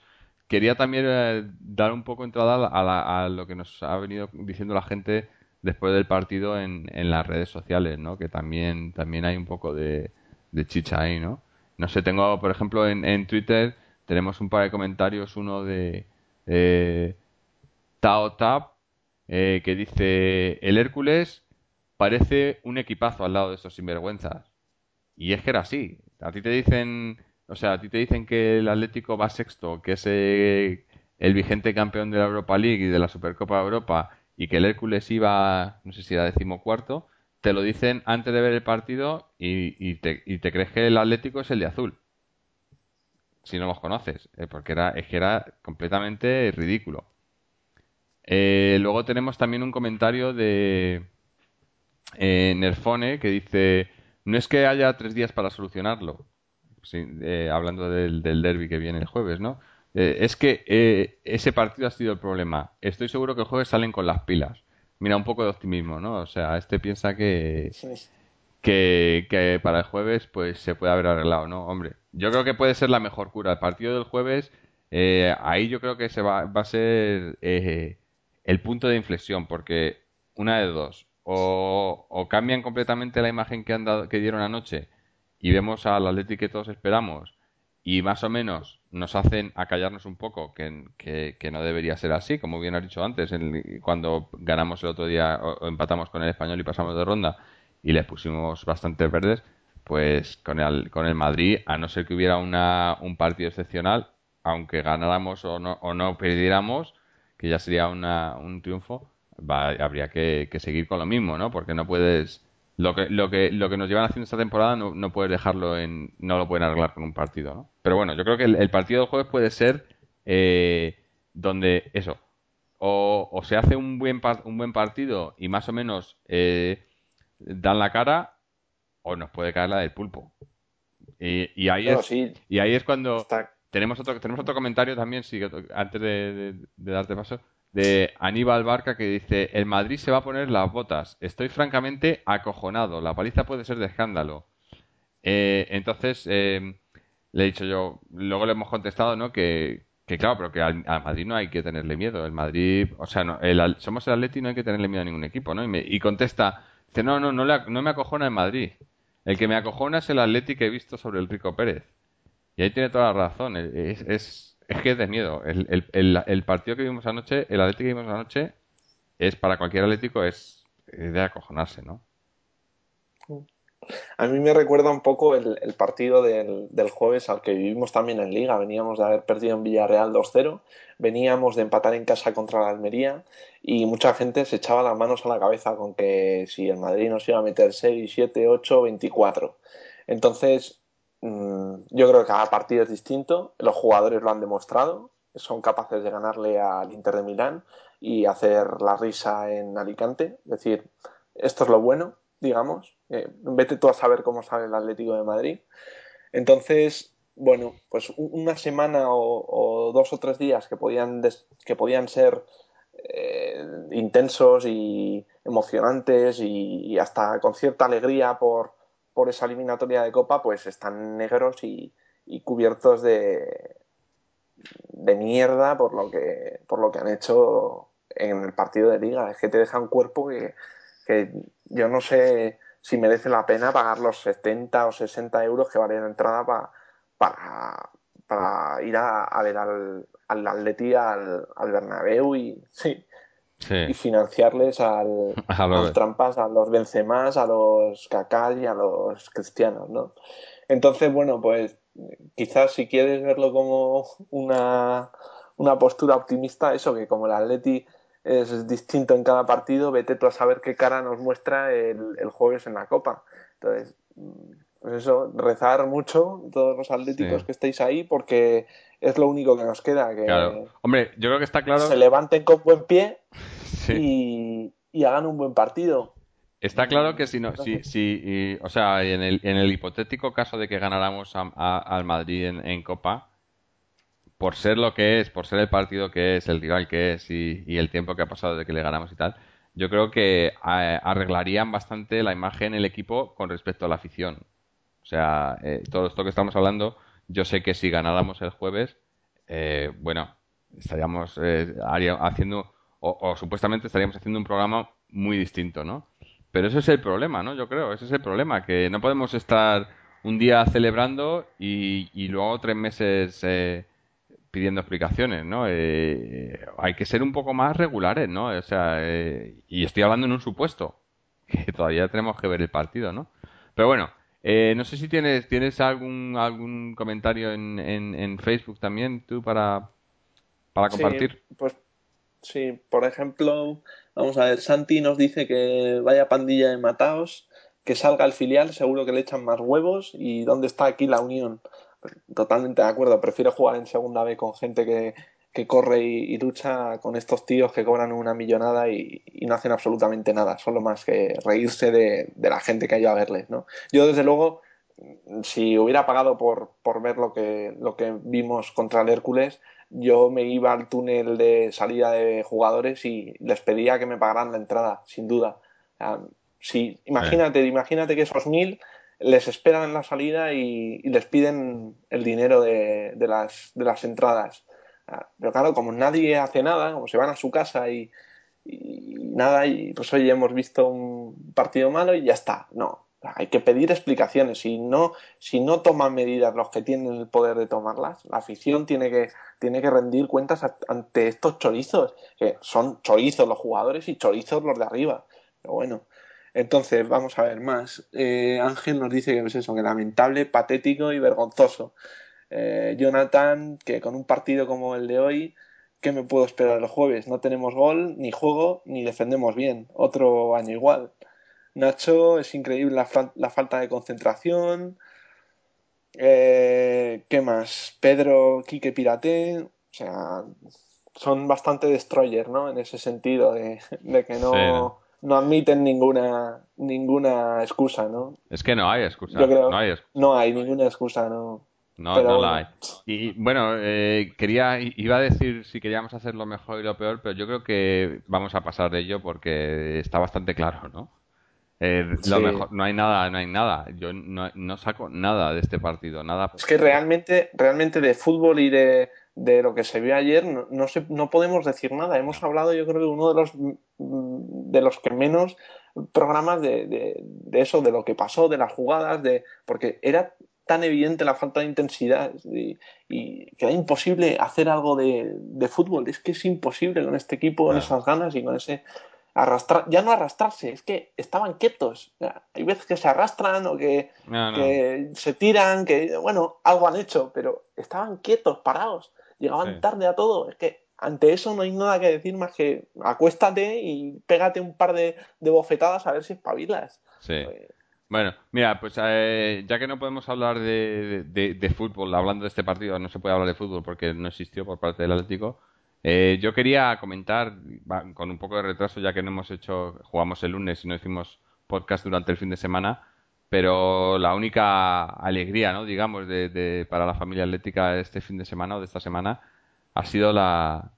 quería también eh, dar un poco entrada a, lo que nos ha venido diciendo la gente después del partido en, en las redes sociales, ¿no? que también, también hay un poco de, de chicha ahí, ¿no? No sé, tengo, por ejemplo, en, en Twitter tenemos un par de comentarios, uno de eh, Tao Tap, eh, que dice, el Hércules parece un equipazo al lado de estos sinvergüenzas. Y es que era así. A ti te dicen, o sea, a ti te dicen que el Atlético va sexto, que es eh, el vigente campeón de la Europa League y de la Supercopa de Europa, y que el Hércules iba, no sé si era decimocuarto, te lo dicen antes de ver el partido y, te, y te crees que el Atlético es el de azul si no los conoces, eh, porque era, es que era completamente ridículo. Eh, luego tenemos también un comentario de eh, Nerfone que dice, no es que haya tres días para solucionarlo, hablando del, del derby que viene el jueves, ¿no? es que ese partido ha sido el problema. Estoy seguro que el jueves salen con las pilas. Mira, un poco de optimismo, ¿no? O sea, este piensa que, que, para el jueves pues se puede haber arreglado, ¿no? Hombre, yo creo que puede ser la mejor cura. El partido del jueves, eh, ahí yo creo que se va, a ser eh, el punto de inflexión, porque una de dos, o, cambian completamente la imagen que, han dado, que dieron anoche y vemos al Atlético que todos esperamos y más o menos nos hacen acallarnos un poco, que, que, no debería ser así, como bien has dicho antes, cuando ganamos el otro día o, empatamos con el español y pasamos de ronda y les pusimos bastantes verdes, pues con el, con el Madrid, a no ser que hubiera una, un partido excepcional, aunque ganáramos o no, o no perdiéramos, que ya sería una, un triunfo, habría que, seguir con lo mismo, ¿no? Porque no puedes... Lo que, lo que, lo que nos llevan haciendo esta temporada no, no puedes dejarlo en... No lo pueden arreglar con un partido, ¿no? Pero bueno, yo creo que el, partido del jueves puede ser eh, donde eso, o, o, se hace un buen, un buen partido y más o menos eh, dan la cara o nos puede caer la del pulpo. Y, ahí, es, y ahí es cuando tenemos otro tenemos otro comentario también, sí, antes de, darte paso, de Aníbal Barca que dice, el Madrid se va a poner las botas. Estoy francamente acojonado. La paliza puede ser de escándalo. Eh, entonces, eh, le he dicho yo, luego le hemos contestado, ¿no? Que, que claro, pero que al, Madrid no hay que tenerle miedo. El Madrid, o sea, no, el, somos el Atleti no hay que tenerle miedo a ningún equipo, ¿no? Y, me, y contesta, no, no, no, no me acojona el Madrid. El que me acojona es el Atleti que he visto sobre el Rico Pérez. Y ahí tiene toda la razón. Es, es, es que es de miedo. El, el, el, partido que vimos anoche, el Atleti que vimos anoche, es para cualquier Atlético es de acojonarse, ¿no? A mí me recuerda un poco el, partido del, jueves al que vivimos también en Liga. Veníamos de haber perdido en Villarreal 2-0, veníamos de empatar en casa contra la Almería y mucha gente se echaba las manos a la cabeza con que si el Madrid nos iba a meter 6, 7, 8, 24. Entonces, mm, yo creo que cada partido es distinto, los jugadores lo han demostrado, son capaces de ganarle al Inter de Milán y hacer la risa en Alicante. Es decir, esto es lo bueno digamos. Eh, vete tú a saber cómo sale el Atlético de Madrid. Entonces, bueno, pues una semana o, dos o tres días que podían, que podían ser eh, intensos y emocionantes y, hasta con cierta alegría por, por, esa eliminatoria de Copa, pues están negros y, cubiertos de, de mierda por lo que por lo que han hecho en el partido de liga. Es que te deja un cuerpo que, que yo no sé si merece la pena pagar los 70 o 60 euros que vale la entrada para, para ir a, ver al, al Atleti, al, al Bernabéu y, sí, y financiarles al, a los trampas, a los Benzemás, a los Kaká y a los Cristianos, ¿no? Entonces, bueno, pues quizás si quieres verlo como una, una postura optimista, eso que como el Atleti es distinto en cada partido, vete tú a saber qué cara nos muestra el, el jueves en la Copa. Entonces, pues eso, rezar mucho todos los atléticos que estéis ahí porque es lo único que nos queda. Que Hombre, yo creo que está claro. Se levanten con buen pie y, hagan un buen partido. Está claro que si no, si, si o sea, en el, en el hipotético caso de que ganáramos al Madrid en, en Copa, por ser lo que es, por ser el partido que es, el rival que es y, el tiempo que ha pasado de que le ganamos y tal, yo creo que eh, arreglarían bastante la imagen el equipo con respecto a la afición. O sea, eh, todo esto que estamos hablando, yo sé que si ganáramos el jueves, eh, bueno, estaríamos haciendo, o, supuestamente estaríamos haciendo un programa muy distinto, ¿no? Pero ese es el problema, ¿no? Yo creo, ese es el problema, que no podemos estar un día celebrando y, y luego tres meses pidiendo explicaciones, ¿no? Eh, hay que ser un poco más regulares, ¿no? O sea, eh, y estoy hablando en un supuesto, que todavía tenemos que ver el partido, ¿no? Pero bueno, eh, no sé si tienes tienes algún algún comentario en, en, Facebook también tú para, para compartir. pues sí, por ejemplo, vamos a ver, Santi nos dice que vaya pandilla de mataos, que salga el filial, seguro que le echan más huevos y dónde está aquí la unión totalmente de acuerdo. Prefiero jugar en segunda B con gente que, corre y, lucha con estos tíos que cobran una millonada y, no hacen absolutamente nada, solo más que reírse de, la gente que ha ido a verles, ¿no? Yo, desde luego, si hubiera pagado por, por ver lo que, lo que vimos contra el Hércules, yo me iba al túnel de salida de jugadores y les pedía que me pagaran la entrada, sin duda. si, imagínate, imagínate que esos mil les esperan en la salida y, les piden el dinero de, las, de las entradas. Ah, pero claro, como nadie hace nada, como se van a su casa y, nada, y pues hoy hemos visto un partido malo y ya está. No, hay que pedir explicaciones. Si no, si no toman medidas los que tienen el poder de tomarlas, la afición tiene que, tiene que rendir cuentas ante estos chorizos, que son chorizos los jugadores y chorizos los de arriba. Pero bueno, entonces, vamos a ver más. Eh, Ángel nos dice que es eso, que lamentable, patético y vergonzoso. Eh, Jonathan, que con un partido como el de hoy, ¿qué me puedo esperar el jueves? No tenemos gol, ni juego, ni defendemos bien. Otro año igual. Nacho, es increíble la, falta de concentración. Eh, ¿Qué más? Pedro, Quique Pirate. O sea, son bastante destroyer, ¿no? En ese sentido de, que no no admiten ninguna ninguna excusa, ¿no? Es que no hay excusa. no, hay no hay ninguna excusa, no. No, no la hay. Y bueno, eh, quería, iba a decir si queríamos hacer lo mejor y lo peor, pero yo creo que vamos a pasar de ello porque está bastante claro, ¿no? Eh, lo mejor, no hay nada, no hay nada. Yo no, no, saco nada de este partido, nada. Es que realmente, realmente de fútbol y de, de lo que se vio ayer no, no, no podemos decir nada. Hemos hablado, yo creo que uno de los, de los que menos programas de, de, eso, de lo que pasó, de las jugadas, de porque era tan evidente la falta de intensidad y, que era imposible hacer algo de, fútbol. Es que es imposible con este equipo, con esas ganas y con ese arrastrar, ya no arrastrarse, es que estaban quietos. hay veces que se arrastran o que, que, se tiran, que bueno, algo han hecho, pero estaban quietos, parados llegaban tarde a todo. Es que ante eso no hay nada que decir más que acuéstate y pégate un par de, bofetadas a ver si espabilas. Sí. Pues, bueno, mira, pues eh, ya que no podemos hablar de, fútbol, hablando de este partido, no se puede hablar de fútbol porque no existió por parte del Atlético. Eh, yo quería comentar, con un poco de retraso, ya que no hemos hecho, jugamos el lunes y no hicimos podcast durante el fin de semana, pero la única alegría, ¿no? digamos, de, para la familia atlética este fin de semana o de esta semana ha sido la,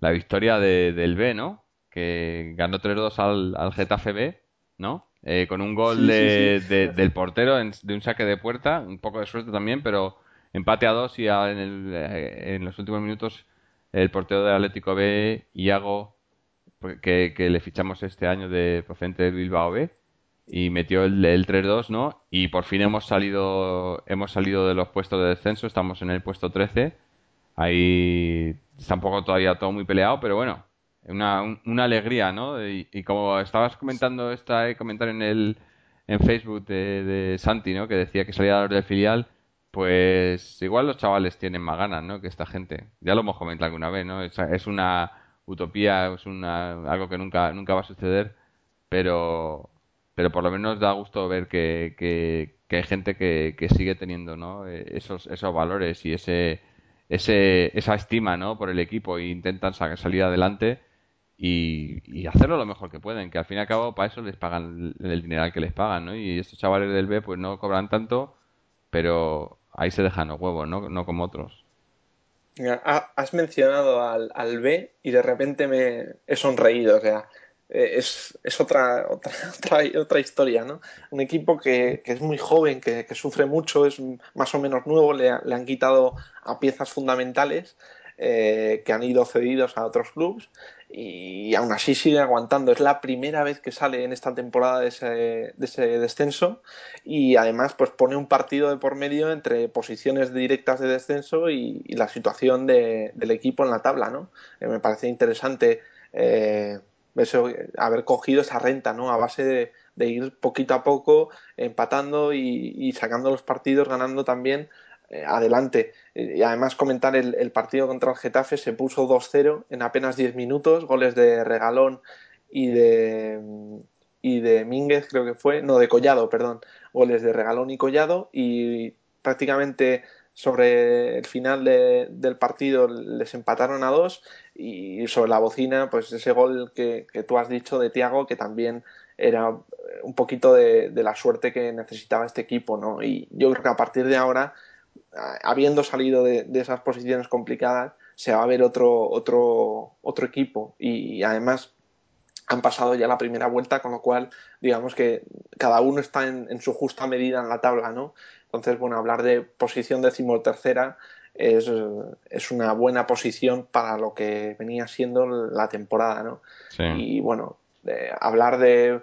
la victoria del B, ¿no? Que ganó 3-2 al, al Getafe B, ¿no? Eh, con un gol de, del portero de un saque de puerta, un poco de suerte también, pero empate a dos y en, el, eh, en los últimos minutos el portero del Atlético B, Iago, que, que le fichamos este año de procedente de Bilbao B y metió el, el 3-2, ¿no? Y por fin hemos salido hemos salido de los puestos de descenso, estamos en el puesto 13. Ahí está un poco todavía todo muy peleado, pero bueno, una, una alegría, ¿no? Y, como estabas comentando este comentario en el en Facebook de, de, Santi, ¿no? Que decía que salía del filial, pues igual los chavales tienen más ganas, ¿no? Que esta gente. Ya lo hemos comentado alguna vez, ¿no? Es, es una utopía, es una algo que nunca nunca va a suceder, pero pero por lo menos da gusto ver que, que, hay gente que, que, sigue teniendo ¿no? Eh, esos, esos valores y ese, ese, esa estima ¿no? por el equipo e intentan salir adelante y, hacerlo lo mejor que pueden, que al fin y al cabo para eso les pagan el dinero que les pagan, ¿no? Y estos chavales del B pues no cobran tanto, pero ahí se dejan los huevos, ¿no? No como otros. Has mencionado al, al B y de repente me he sonreído, o sea, es, es otra, otra, otra, historia, ¿no? Un equipo que, que es muy joven, que, sufre mucho, es más o menos nuevo, le, han quitado a piezas fundamentales eh, que han ido cedidos a otros clubes y aún así sigue aguantando. Es la primera vez que sale en esta temporada de ese, de ese descenso y además pues pone un partido de por medio entre posiciones directas de descenso y, la situación de, del equipo en la tabla, ¿no? Eh, me parece interesante. Eh, eso, haber cogido esa renta, ¿no? A base de, ir poquito a poco empatando y, sacando los partidos, ganando también eh, adelante. Y además comentar el, partido contra el Getafe se puso 2-0 en apenas 10 minutos, goles de Regalón y de y de Mínguez creo que fue, no de Collado, perdón, goles de Regalón y Collado y prácticamente sobre el final de, del partido les empataron a dos y sobre la bocina, pues ese gol que, que tú has dicho de Tiago, que también era un poquito de, de, la suerte que necesitaba este equipo, ¿no? Y yo creo que a partir de ahora, habiendo salido de, de esas posiciones complicadas, se va a ver otro, otro, otro equipo y además han pasado ya la primera vuelta, con lo cual digamos que cada uno está en, en su justa medida en la tabla, ¿no? Entonces, bueno, hablar de posición decimotercera es, es una buena posición para lo que venía siendo la temporada, ¿no? Sí. Y bueno, hablar de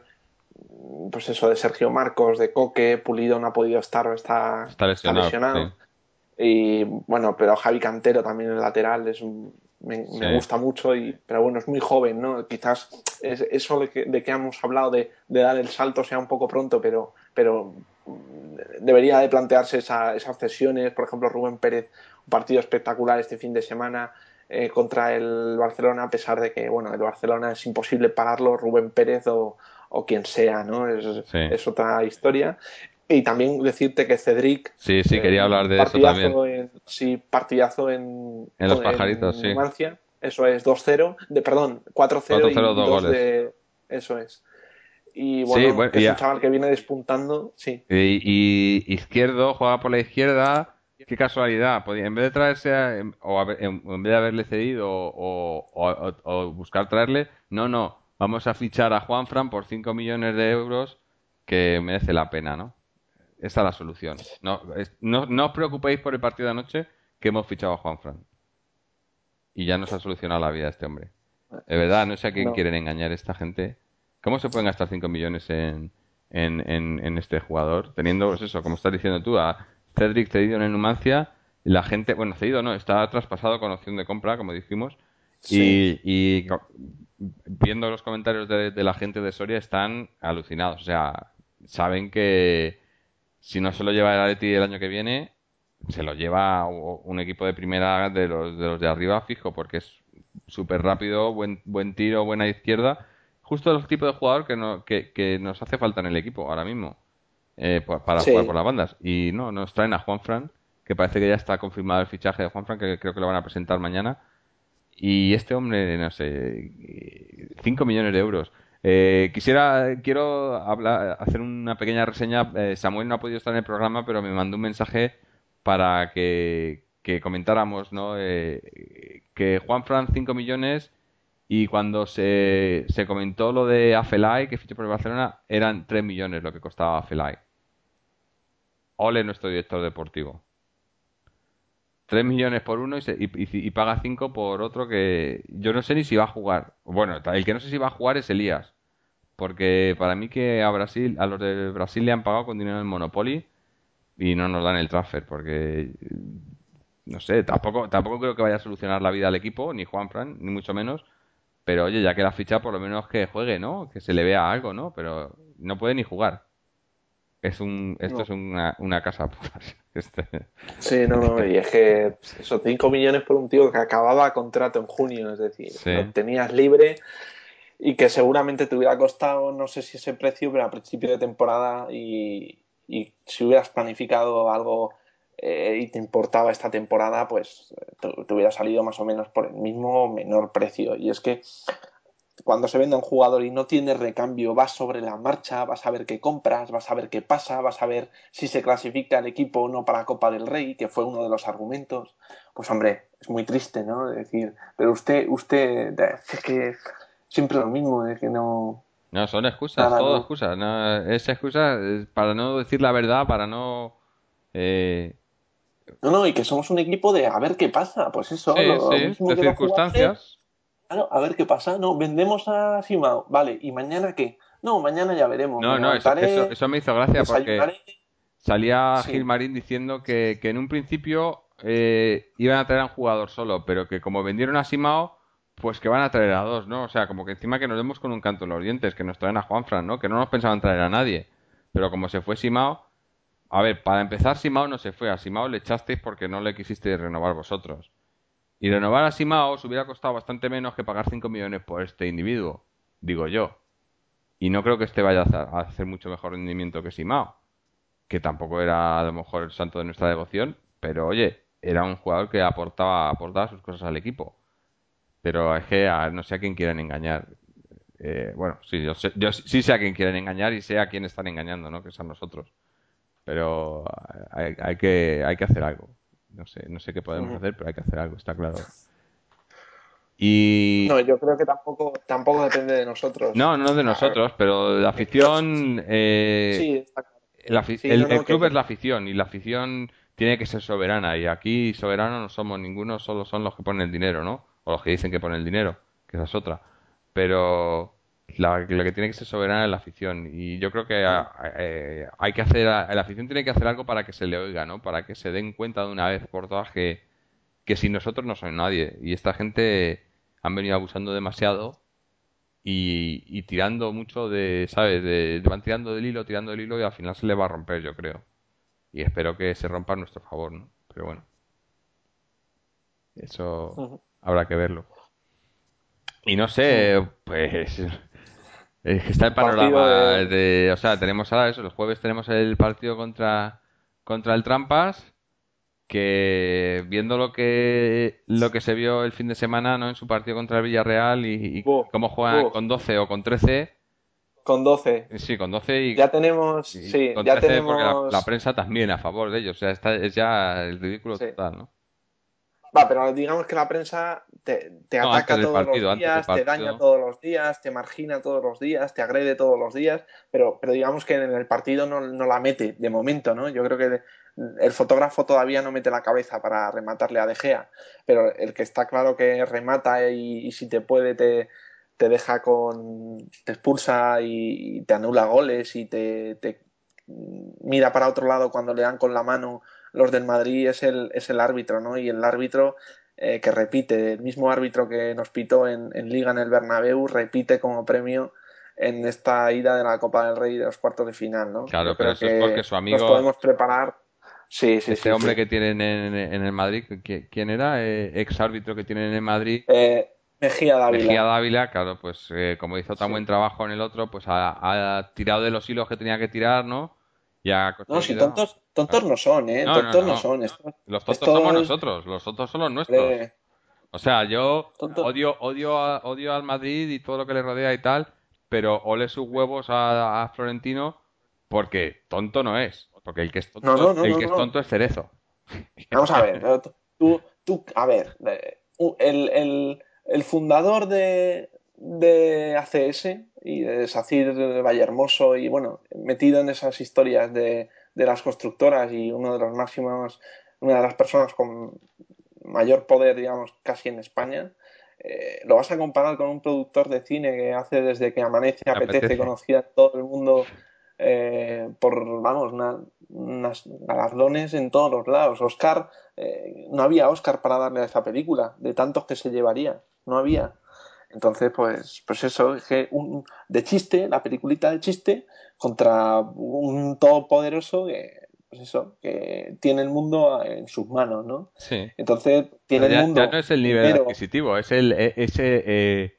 pues eso de Sergio Marcos, de Coque, Pulido no ha podido estar, está, está lesionado. Está lesionado. Sí. Y bueno, pero Javi Cantero también en el lateral es un, me, sí. me, gusta mucho, y, pero bueno, es muy joven, ¿no? Quizás es, eso de que, de que hemos hablado de, de, dar el salto sea un poco pronto, pero, pero debería de plantearse esa, esas cesiones. Por ejemplo, Rubén Pérez, un partido espectacular este fin de semana eh, contra el Barcelona, a pesar de que, bueno, el Barcelona es imposible pararlo, Rubén Pérez o, o quien sea, ¿no? Es, sí. es, otra historia. Y también decirte que Cedric. Sí, sí, quería eh, hablar de eso también. En, sí, partidazo en. En los pajaritos, en Numancia. sí. Eso es, 2-0, de, perdón, 4-0 y 2 goles. de. Eso es. Y bueno, sí, bueno que es un chaval que viene despuntando, sí. Y, y, izquierdo, juega por la izquierda. Qué casualidad. En vez de traerse, a, o a, en, vez de haberle cedido o, o, o, buscar traerle, no, no. Vamos a fichar a Juan Fran por 5 millones de euros que merece la pena, ¿no? Esa es la solución. No, no, no os preocupéis por el partido de anoche que hemos fichado a Juan Fran. Y ya nos ha solucionado la vida este hombre. De verdad, no sé a quién no. quieren engañar esta gente. ¿Cómo se pueden gastar 5 millones en, en, en, en, este jugador? Teniendo, pues eso, como estás diciendo tú, a Cedric cedido en el Numancia, la gente, bueno, cedido no, está traspasado con opción de compra, como dijimos, sí. y, y, viendo los comentarios de, de, la gente de Soria están alucinados. O sea, saben que si no se lo lleva el Atleti el año que viene, se lo lleva un equipo de primera de los de, los de arriba fijo, porque es súper rápido, buen, buen tiro, buena izquierda justo el tipo de jugador que, no, que, que nos hace falta en el equipo ahora mismo eh, para sí. jugar por las bandas. Y no, nos traen a Juan Fran, que parece que ya está confirmado el fichaje de Juan Fran, que creo que lo van a presentar mañana. Y este hombre, no sé, 5 millones de euros. Eh, quisiera, quiero hablar, hacer una pequeña reseña. Eh, Samuel no ha podido estar en el programa, pero me mandó un mensaje para que, que comentáramos, ¿no? Eh, que Juan Fran 5 millones y cuando se, se comentó lo de Afelay, que fichó por el Barcelona, eran 3 millones lo que costaba Afelay. Ole nuestro director deportivo. 3 millones por uno y, se- y, y- paga 5 por otro que yo no sé ni si va a jugar. Bueno, el que no sé si va a jugar es Elías. Porque para mí que a Brasil, a los de Brasil le han pagado con dinero del Monopoly y no nos dan el transfer porque no sé, tampoco tampoco creo que vaya a solucionar la vida al equipo, ni Juan Fran, ni mucho menos. Pero oye, ya que la ficha por lo menos que juegue, ¿no? Que se le vea algo, ¿no? Pero no puede ni jugar. Es un, esto No. es una, una casa. Este, Sí, no, no, y es que esos 5 millones por un tío que acababa contrato en junio, es decir, Sí. lo tenías libre y que seguramente te hubiera costado, no sé si ese precio, pero a principio de temporada y, y si hubieras planificado algo eh, y te importaba esta temporada, pues te, te hubiera salido más o menos por el mismo menor precio. Y es que cuando se vende a un jugador y no tiene recambio, vas sobre la marcha, vas a ver qué compras, vas a ver qué pasa, vas a ver si se clasifica el equipo o no para Copa del Rey, que fue uno de los argumentos. Pues hombre, es muy triste, ¿no? Es decir, pero usted, usted, es que siempre lo mismo, es que no... No, son excusas, todo no. excusas. No, es excusa eh, para no decir la verdad, para no... eh, No, no, y que somos un equipo de a ver qué pasa, pues eso, sí, lo sí, mismo de que circunstancias. claro, a ver qué pasa, no, vendemos a Simao, vale, ¿y mañana qué? No, mañana ya veremos, No, me no, eso, levantaré, eso, eso me hizo gracia porque salía Sí. Gilmarín diciendo que, que en un principio eh, iban a traer a un jugador solo, pero que como vendieron a Simao, pues que van a traer a dos, ¿no? O sea, como que encima que nos vemos con un canto en los dientes, que nos traen a Juanfran, ¿no? Que no nos pensaban traer a nadie. Pero como se fue Simao, a ver, para empezar, Simao no se fue. A Simao le echasteis porque no le quisisteis renovar vosotros. Y renovar a Simao os hubiera costado bastante menos que pagar 5 millones por este individuo, digo yo. Y no creo que este vaya a hacer- a mucho mejor rendimiento que Simao, que tampoco era a lo mejor el santo de nuestra devoción, pero oye, era un jugador que aportaba, aportaba sus cosas al equipo. Pero es que a- no sé a quién quieren engañar. Eh, bueno, sí, yo, sé- yo sí sé a quién quieren engañar y sé a quién están engañando, ¿no? Que son nosotros. Pero hay, hay que, hay que hacer algo. No sé, no sé qué podemos hacer, pero hay que hacer algo, está claro. Y No, yo creo que tampoco, tampoco depende de nosotros. no, no de nosotros, pero la afición, eh, Sí, está claro. la afi- Sí, el, no, no, el club que- es la afición y la afición tiene que ser soberana y aquí soberanos no somos ninguno, solo son los que ponen el dinero, ¿no? O los que dicen que ponen el dinero, que esa es otra. Pero la, la que tiene que ser soberana es la afición y yo creo que a- eh, hay que hacer, la afición tiene que hacer algo para que se le oiga, ¿no? Para que se den cuenta de una vez por todas que, que sin nosotros no son nadie y esta gente han venido abusando demasiado y, y tirando mucho de, ¿sabes? De, van tirando del hilo, tirando del hilo y al final se le va a romper, yo creo. Y espero que se rompa a nuestro favor, ¿no? Pero bueno. Eso habrá que verlo. Y no sé, pues... Es que está el panorama de- de... O sea, tenemos ahora eso, los jueves tenemos el partido contra, contra el Trampas, que viendo lo que lo que se vio el fin de semana, ¿no? En su partido contra el Villarreal y, y cómo juegan con 12 o con 13, Con 12. sí, con 12 y, Ya tenemos, y sí, con ya 13 porque la, tenemos... la prensa también a favor de ellos, o sea, está, es ya el ridículo Sí. total, ¿no? Va, pero digamos que la prensa te, te No, ataca todos partido, los días, te daña todos los días, te margina todos los días, te agrede todos los días, pero, pero digamos que en el partido no, no la mete, de momento, ¿no? Yo creo que el fotógrafo todavía no mete la cabeza para rematarle a De Gea, pero el que está claro que remata y, y si te puede te, te deja con... te expulsa y, y te anula goles y te, te mira para otro lado cuando le dan con la mano los del Madrid es el, es el árbitro, ¿no? Y el árbitro eh, que repite, el mismo árbitro que nos pitó en, en Liga en el Bernabéu, repite como premio en esta ida de la Copa del Rey de los cuartos de final, ¿no? Claro, Yo pero eso es que porque su amigo- Nos podemos preparar. Sí, sí, este sí, hombre sí. que tienen en, en el Madrid, ¿qui- ¿quién era? Eh, ex árbitro que tienen en el Madrid. Eh, Mejía Dávila. Mejía Dávila, claro, pues eh, como hizo tan buen trabajo en el otro, pues ha, ha tirado de los hilos que tenía que tirar, ¿no? No, si tontos, tontos no son, ¿eh? No, tontos no, no. son. Los tontos somos nosotros, los tontos son los nuestros. eh, O sea, yo Tonto. odio, odio, a- odio al Madrid y todo lo que le rodea y tal, pero ole sus huevos a, a Florentino porque tonto no es. Porque el que es tonto, No, no, no, el que es tonto es Cerezo. Vamos a ver, tú, tú, a ver, eh, el, el, el fundador de, de ACS y de Sacir Vallehermoso y bueno, metido en esas historias de, de las constructoras y uno de los máximos una de las personas con mayor poder, digamos, casi en España, eh, lo vas a comparar con un productor de cine que hace desde que amanece, apetece, apetece. conocía a todo el mundo eh, por, vamos, una, unas galardones en todos los lados. Oscar, eh, no había Oscar para darle a esa película, de tantos que se llevaría, no había. Entonces, pues, pues eso, es que un, de chiste, la peliculita de chiste, contra un todopoderoso que, pues eso, que tiene el mundo en sus manos, ¿no? Sí. Entonces, tiene ya, el mundo. Ya no es el nivel primero- adquisitivo, es el, e- ese, eh,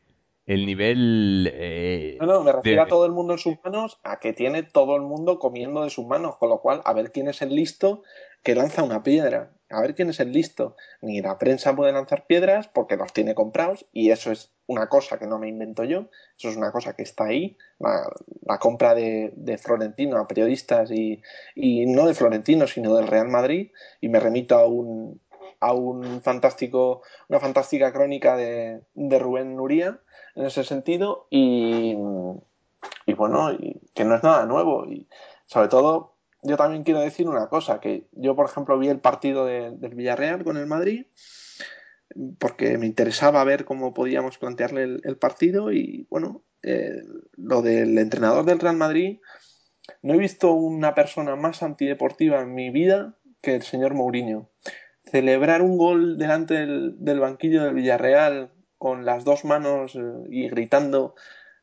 el nivel. eh, No, no, me refiero de- a todo el mundo en sus manos, a que tiene todo el mundo comiendo de sus manos, con lo cual, a ver quién es el listo que lanza una piedra, a ver quién es el listo. Ni la prensa puede lanzar piedras porque los tiene comprados y eso es una cosa que no me invento yo, eso es una cosa que está ahí, la, compra de, de Florentino a periodistas y, y no de Florentino, sino del Real Madrid, y me remito a un, a un fantástico, una fantástica crónica de, de Rubén Nuría en ese sentido. Y, y bueno, que no es nada nuevo. Y sobre todo yo también quiero decir una cosa, que yo por ejemplo vi el partido de- del Villarreal con el Madrid porque me interesaba ver cómo podíamos plantearle el, partido y bueno, eh, lo del entrenador del Real Madrid, no he visto una persona más antideportiva en mi vida que el señor Mourinho. Celebrar un gol delante del, del banquillo del Villarreal con las dos manos eh, y gritando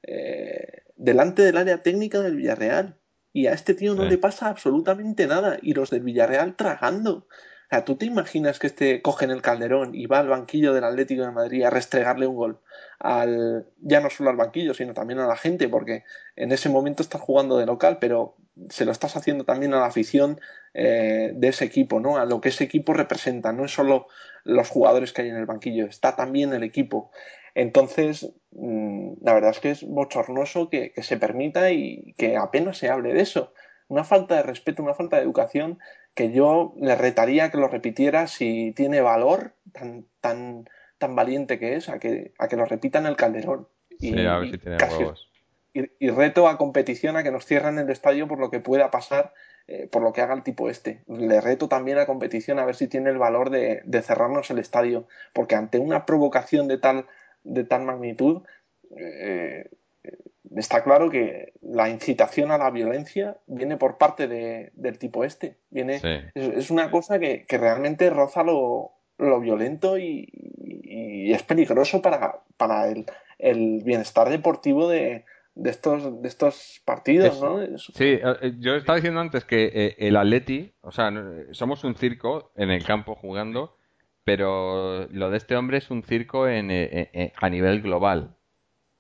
eh, delante del área técnica del Villarreal. Y a este tío no Sí. le pasa absolutamente nada. Y los del Villarreal tragando. O sea, ¿tú te imaginas que este coge en el Calderón y va al banquillo del Atlético de Madrid a restregarle un gol? Al, ya no solo al banquillo, sino también a la gente, porque en ese momento estás jugando de local, pero se lo estás haciendo también a la afición eh, de ese equipo, ¿no? A lo que ese equipo representa. No es solo los jugadores que hay en el banquillo, está también el equipo. Entonces, mm, la verdad es que es bochornoso que, que se permita y que apenas se hable de eso. Una falta de respeto, una falta de educación que yo le retaría que lo repitiera si tiene valor tan, tan, tan valiente que es, a que, a que lo repita en el Calderón. Y, Sí, a ver si tiene casi- y, y reto a competición a que nos cierren el estadio por lo que pueda pasar, eh, por lo que haga el tipo este. Le reto también a competición a ver si tiene el valor de, de cerrarnos el estadio, porque ante una provocación de tal, de tal magnitud, eh, está claro que la incitación a la violencia viene por parte de- del tipo este. Viene, Sí. es, es una cosa que, que realmente roza lo, lo violento y, y- y es peligroso para, para el, el bienestar deportivo de, de estos, de estos partidos, ¿no? Sí, eh, yo estaba diciendo antes que eh, el Atleti, o sea, somos un circo en el campo jugando, pero lo de este hombre es un circo en, eh, eh, a nivel global.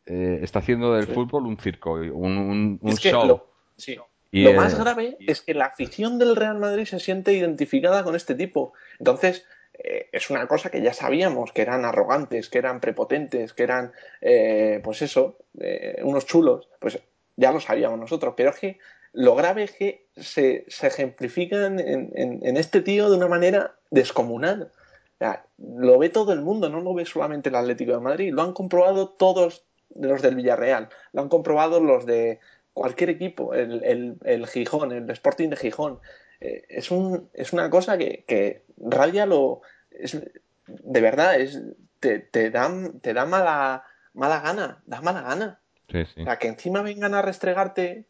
Eh, está haciendo del Sí. fútbol un circo, un, show. lo- sí. Y, Lo eh, más grave es que la afición del Real Madrid se siente identificada con este tipo. Entonces, eh, es una cosa que ya sabíamos, que eran arrogantes, que eran prepotentes, que eran, eh, pues eso, eh, unos chulos. Pues ya lo sabíamos nosotros. Pero es que lo grave es que se, se ejemplifican en, en- este tío de una manera descomunal. Lo ve todo el mundo, no lo ve solamente el Atlético de Madrid. Lo han comprobado todos los del Villarreal, lo han comprobado los de cualquier equipo, el, el, el Gijón, el Sporting de Gijón. Es, un, es una cosa que raya lo. Es, de verdad, es, te, te, da, te da mala, mala gana, da mala gana. sí, sí. O sea, que encima vengan a restregarte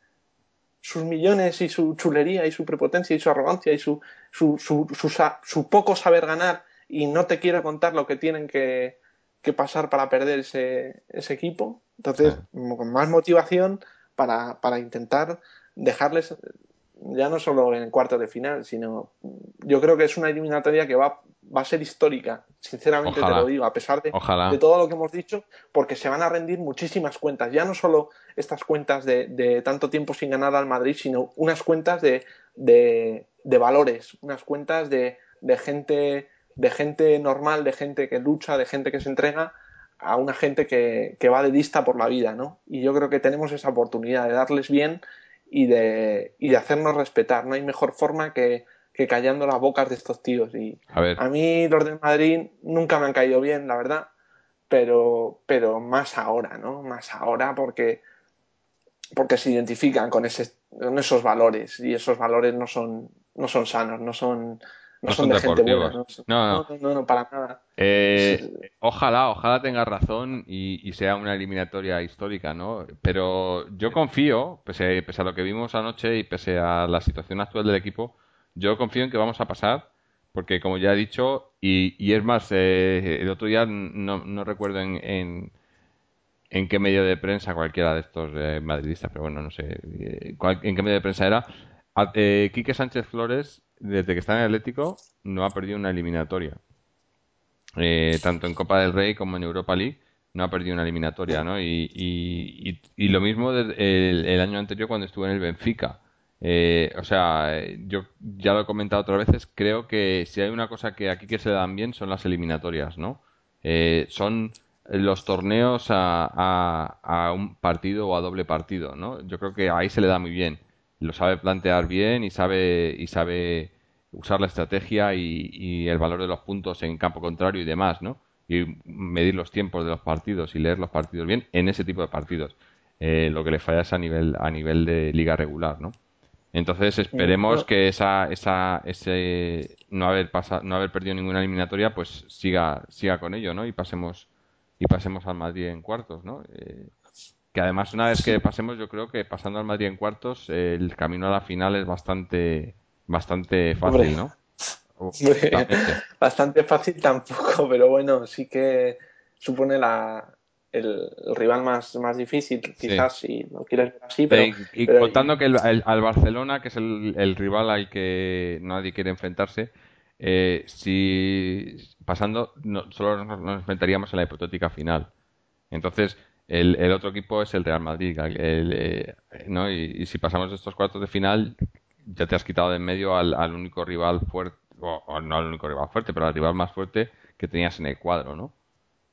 sus millones y su chulería y su prepotencia y su arrogancia y su, su, su, su, su poco saber ganar y no te quiera contar lo que tienen que, que pasar para perder ese, ese equipo. Entonces, con más motivación para, para intentar dejarles ya no solo en cuartos de final, sino yo creo que es una eliminatoria que va, va a ser histórica, sinceramente Ojalá. te lo digo, a pesar de, todo lo que hemos dicho, porque se van a rendir muchísimas cuentas, ya no solo estas cuentas de, de tanto tiempo sin ganar al Madrid, sino unas cuentas de, de, de valores, unas cuentas de, de gente de gente normal, de gente que lucha, de gente que se entrega a una gente que, que va de lista por la vida, ¿no? Y yo creo que tenemos esa oportunidad de darles bien y de, y de hacernos respetar. No hay mejor forma que, que callando las bocas de estos tíos. Y A ver, a mí los del Madrid nunca me han caído bien, la verdad, pero, pero más ahora, ¿no? Más ahora porque, porque se identifican con, ese, con esos valores y esos valores no son, no son sanos, no son, no, son, de gente buena. No, no, no, para nada. Eh, ojalá, ojalá tenga razón y, sea una eliminatoria histórica, ¿no? Pero yo confío, pese, pese, a lo que vimos anoche y pese a la situación actual del equipo, yo confío en que vamos a pasar, porque como ya he dicho, y, y es más, eh, el otro día no, no recuerdo en, en, qué medio de prensa, cualquiera de estos eh, madridistas, pero bueno, no sé eh, en qué medio de prensa era, Quique Sánchez Flores, desde que está en Atlético, no ha perdido una eliminatoria. tanto en Copa del Rey como en Europa League no ha perdido una eliminatoria, ¿no? Y, y, lo mismo el, año anterior cuando estuvo en el Benfica. Eh, o sea, yo ya lo he comentado otras veces, creo que si hay una cosa que aquí que se le dan bien son las eliminatorias, ¿no? Eh, son los torneos a, a, un partido o a doble partido, ¿no? Yo creo que ahí se le da muy bien. Lo sabe plantear bien y sabe, y sabe usar la estrategia y, el valor de los puntos en campo contrario y demás, ¿no? Y medir los tiempos de los partidos y leer los partidos bien en ese tipo de partidos. Eh, lo que le falla es a nivel, a nivel de liga regular, ¿no? Entonces esperemos que esa, esa, ese no haber pasado, no haber perdido ninguna eliminatoria, pues siga, siga con ello, ¿no? Y pasemos, y pasemos al Madrid en cuartos, ¿no? Eh, que además una vez que pasemos, yo creo que pasando al Madrid en cuartos, el camino a la final es bastante, bastante fácil, ¿no? bastante fácil tampoco, pero bueno, sí que supone la, el, rival más, más difícil, quizás, si no quieres ver así. Pero, y, contando que el, al Barcelona, que es el, rival al que nadie quiere enfrentarse, eh, si pasando, solo nos, enfrentaríamos en la hipotética final. Entonces, el, el otro equipo es el Real Madrid. Eh, ¿no? Y, si pasamos estos cuartos de final, ya te has quitado de en medio al, único rival fuerte, o, no al único rival fuerte, pero al rival más fuerte que tenías en el cuadro, ¿no?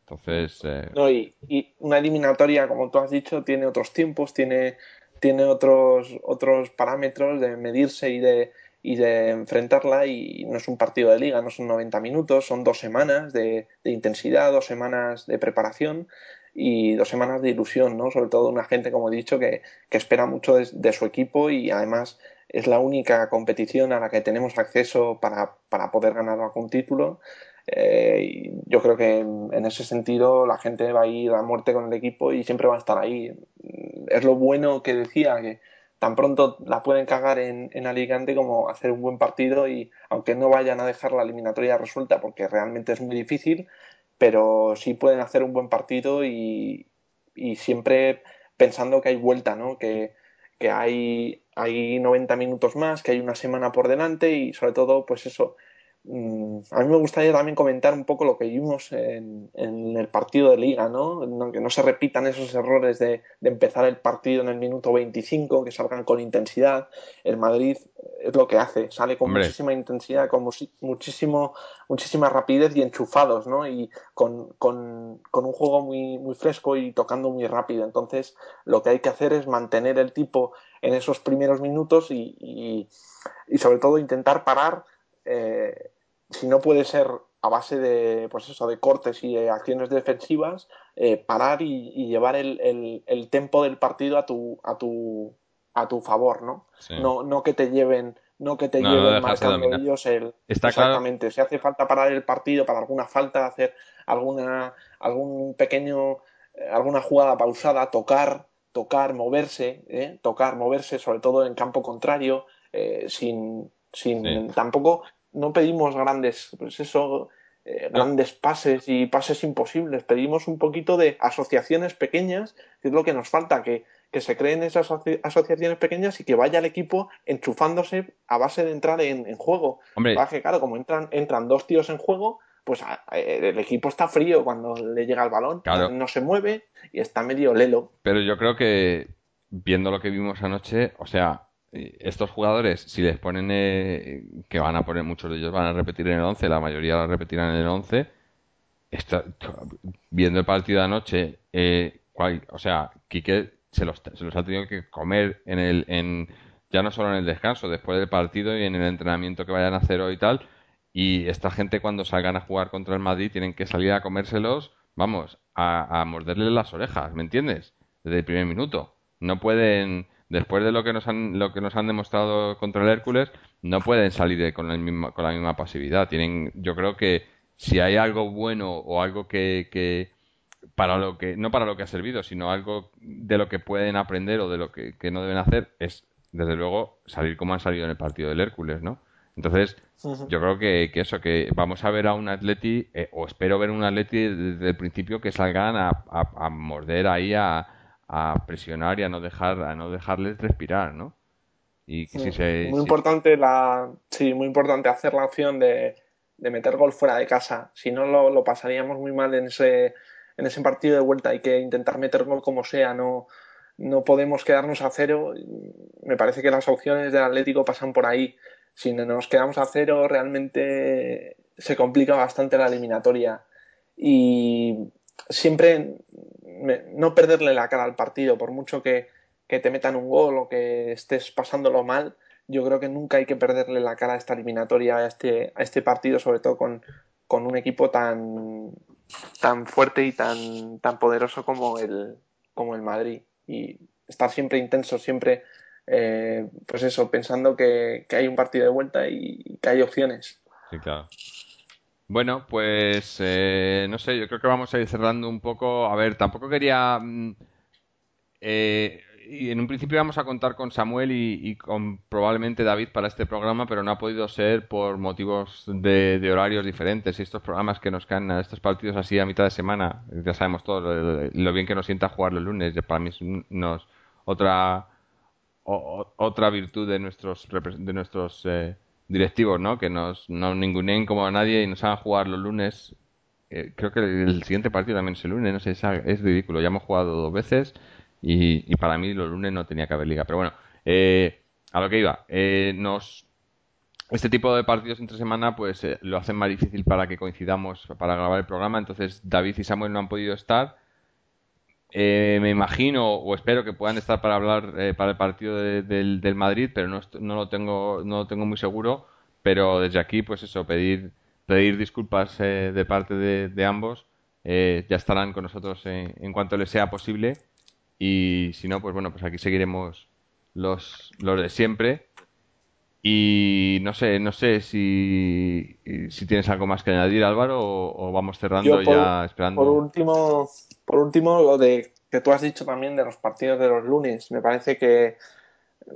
Entonces. Eh, no, y, una eliminatoria, como tú has dicho, tiene otros tiempos, tiene, tiene otros, otros parámetros de medirse y de, y de enfrentarla y no es un partido de liga, no son 90 minutos, son dos semanas de, intensidad, dos semanas de preparación y dos semanas de ilusión, ¿no? Sobre todo una gente, como he dicho, que, que espera mucho de, su equipo y además es la única competición a la que tenemos acceso para, para poder ganar algún título eh, yo creo que en ese sentido la gente va a ir a muerte con el equipo y siempre va a estar ahí. Es lo bueno que decía, que tan pronto la pueden cagar en, en Alicante como hacer un buen partido y aunque no vayan a dejar la eliminatoria resuelta porque realmente es muy difícil, pero sí pueden hacer un buen partido y, y siempre pensando que hay vuelta, ¿no? Que, que hay, hay 90 minutos más, que hay una semana por delante y sobre todo, pues eso, a mí me gustaría también comentar un poco lo que vimos en, el partido de liga, ¿no? Que no se repitan esos errores de, empezar el partido en el minuto 25, que salgan con intensidad. El Madrid es lo que hace, sale con muchísima intensidad, con muchísimo, muchísima rapidez y enchufados, ¿no? Y con, un juego muy, muy fresco y tocando muy rápido. Entonces, lo que hay que hacer es mantener el tipo en esos primeros minutos y, y sobre todo intentar parar eh, si no puede ser a base de, pues eso, de cortes y de acciones defensivas, eh, parar y, llevar el, el, el, tempo del partido a tu, a tu, a tu favor, ¿no? No, no que te lleven, no que te lleven marcando ellos el. exactamente. Si hace falta parar el partido para alguna falta, hacer alguna, algún pequeño, eh, alguna jugada pausada, tocar, tocar, moverse, ¿eh? tocar, moverse, sobre todo en campo contrario, sin, sin tampoco no pedimos grandes, pues eso, eh, grandes pases y pases imposibles. Pedimos un poquito de asociaciones pequeñas, que es lo que nos falta, que, que se creen esas asociaciones pequeñas y que vaya el equipo enchufándose a base de entrar en, juego. Hombre. Que, claro, como entran, entran dos tíos en juego, pues el equipo está frío cuando le llega el balón, no se mueve y está medio lelo. Pero yo creo que, viendo lo que vimos anoche, o sea, estos jugadores, si les ponen eh, que van a poner, muchos de ellos van a repetir en el 11, la mayoría la repetirán en el 11, viendo el partido de anoche, eh, o sea, Quique se los, se los ha tenido que comer en el, en, ya no solo en el descanso, después del partido y en el entrenamiento que vayan a hacer hoy y tal, y esta gente cuando salgan a jugar contra el Madrid tienen que salir a comérselos, vamos, a, a morderle las orejas, ¿me entiendes? Desde el primer minuto. No pueden después de lo que nos han, lo que nos han demostrado contra el Hércules, no pueden salir con, el con la misma pasividad. Tienen, yo creo que si hay algo bueno o algo que, que para lo que no para lo que ha servido, sino algo de lo que pueden aprender o de lo que, que no deben hacer es desde luego salir como han salido en el partido del Hércules, ¿no? Entonces, yo creo que, que, eso, que vamos a ver a un Atleti, eh, o espero ver un Atleti desde el principio que salgan a, a, morder ahí, a, a, presionar y a no dejar, a no dejarles respirar, ¿no? Y si muy importante la, sí, muy importante hacer la opción de, de meter gol fuera de casa. Si no lo, lo, pasaríamos muy mal en ese, en ese partido de vuelta. Hay que intentar meter gol como sea, no, no podemos quedarnos a cero. Me parece que las opciones del Atlético pasan por ahí si nos quedamos a cero realmente se complica bastante la eliminatoria y siempre no perderle la cara al partido, por mucho que, te metan un gol o que estés pasándolo mal, yo creo que nunca hay que perderle la cara a esta eliminatoria, a este, a este partido, sobre todo con, con un equipo tan, tan fuerte y tan, tan poderoso como el, como el Madrid. Y estar siempre intenso, siempre eh, pues eso, pensando que, hay un partido de vuelta y que hay opciones. Sí, claro. Bueno, pues eh, no sé, yo creo que vamos a ir cerrando un poco. A ver, tampoco quería... Mm, eh, y en un principio íbamos a contar con Samuel y, con probablemente David para este programa, pero no ha podido ser por motivos de, horarios diferentes. Y estos programas que nos caen a estos partidos así a mitad de semana, ya sabemos todo lo, bien que nos sienta jugar los lunes. Para mí es otra otra virtud de nuestros de nuestros eh, directivos, ¿no? Que nos no ninguneen como a nadie y nos hagan jugar los lunes. Eh, creo que el siguiente partido también es el lunes, no sé, es, ridículo. Ya hemos jugado dos veces y, para mí los lunes no tenía que haber liga. Pero bueno, eh, a lo que iba, nos este tipo de partidos entre semana pues lo hacen más difícil para que coincidamos para grabar el programa. Entonces David y Samuel no han podido estar eh, me imagino o espero que puedan estar para hablar eh, para el partido del, Madrid, pero no, no, lo tengo no lo tengo muy seguro. Pero desde aquí, pues eso, pedir pedir disculpas eh, de parte de, ambos. ya estarán con nosotros en cuanto les sea posible. Y si no, pues bueno, pues aquí seguiremos los, los de siempre. Y no sé, no sé si, si tienes algo más que añadir, Álvaro, o, vamos cerrando ya esperando. Por último, por último, lo de que tú has dicho también de los partidos de los lunes, me parece que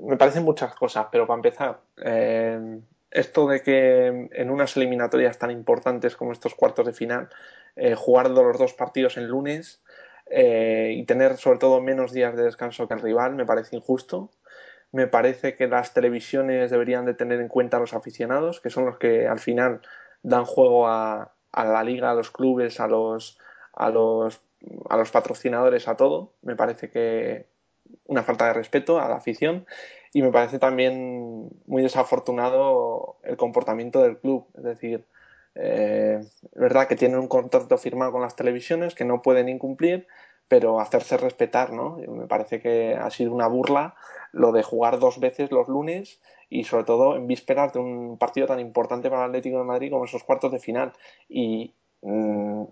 me parecen muchas cosas, pero para empezar, eh, esto de que en unas eliminatorias tan importantes como estos cuartos de final, eh, jugar los dos partidos en lunes eh, y tener sobre todo menos días de descanso que el rival me parece injusto. Me parece que las televisiones deberían de tener en cuenta a los aficionados, que son los que al final dan juego a, a la liga, a los clubes, a los, a los a los patrocinadores, a todo. Me parece que una falta de respeto a la afición y me parece también muy desafortunado el comportamiento del club. Es decir, eh, es verdad que tienen un contrato firmado con las televisiones que no pueden incumplir, pero hacerse respetar, ¿no? Me parece que ha sido una burla lo de jugar dos veces los lunes y sobre todo en vísperas de un partido tan importante para el Atlético de Madrid como esos cuartos de final. Y,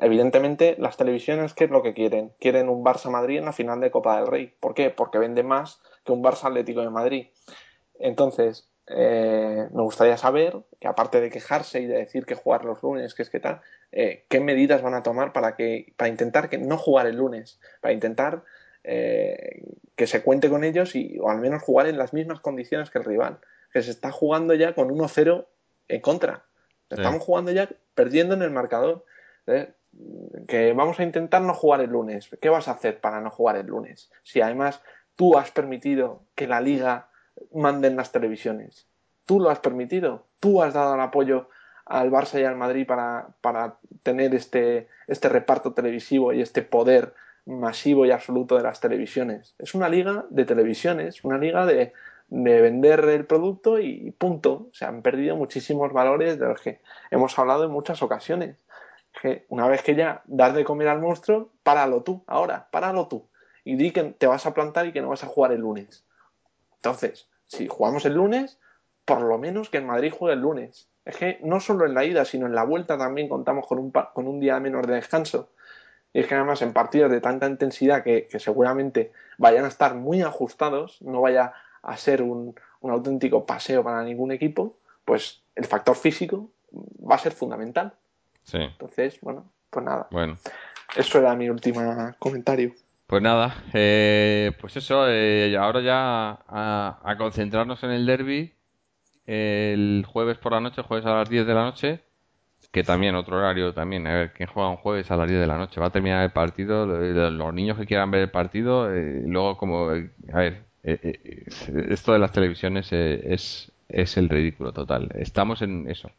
evidentemente, las televisiones, ¿qué es lo que quieren? Quieren un Barça Madrid en la final de Copa del Rey. ¿Por qué? Porque vende más que un Barça Atlético de Madrid. Entonces, eh, me gustaría saber que aparte de quejarse y de decir que jugar los lunes, que es que tal, eh, qué medidas van a tomar para que para intentar que no jugar el lunes, para intentar eh, que se cuente con ellos y o al menos jugar en las mismas condiciones que el rival, que se está jugando ya con 1-0 en contra. Estamos jugando ya perdiendo en el marcador. ¿Eh? que vamos a intentar no jugar el lunes. ¿Qué vas a hacer para no jugar el lunes? Si además tú has permitido que la liga mande en las televisiones. Tú lo has permitido. Tú has dado el apoyo al Barça y al Madrid para, para tener este, este reparto televisivo y este poder masivo y absoluto de las televisiones. Es una liga de televisiones, una liga de, de vender el producto y punto. Se han perdido muchísimos valores de los que hemos hablado en muchas ocasiones que una vez que ya das de comer al monstruo, páralo tú, ahora, páralo tú. Y di que te vas a plantar y que no vas a jugar el lunes. Entonces, si jugamos el lunes, por lo menos que el Madrid juegue el lunes. Es que no solo en la ida, sino en la vuelta también contamos con un, con un día menos de descanso. Y es que además en partidos de tanta intensidad que, seguramente vayan a estar muy ajustados, no vaya a ser un, un auténtico paseo para ningún equipo, pues el factor físico va a ser fundamental. Sí. Entonces, bueno, pues nada. Bueno. Eso era mi último comentario. Pues nada, eh, pues eso, eh, ahora ya a, concentrarnos en el derby el jueves por la noche, jueves a las 10 de la noche, que también otro horario también, a ver, ¿quién juega un jueves a las 10 de la noche? Va a terminar el partido, los niños que quieran ver el partido, eh, luego como, a ver, esto de las televisiones es, es el ridículo total. Estamos en eso.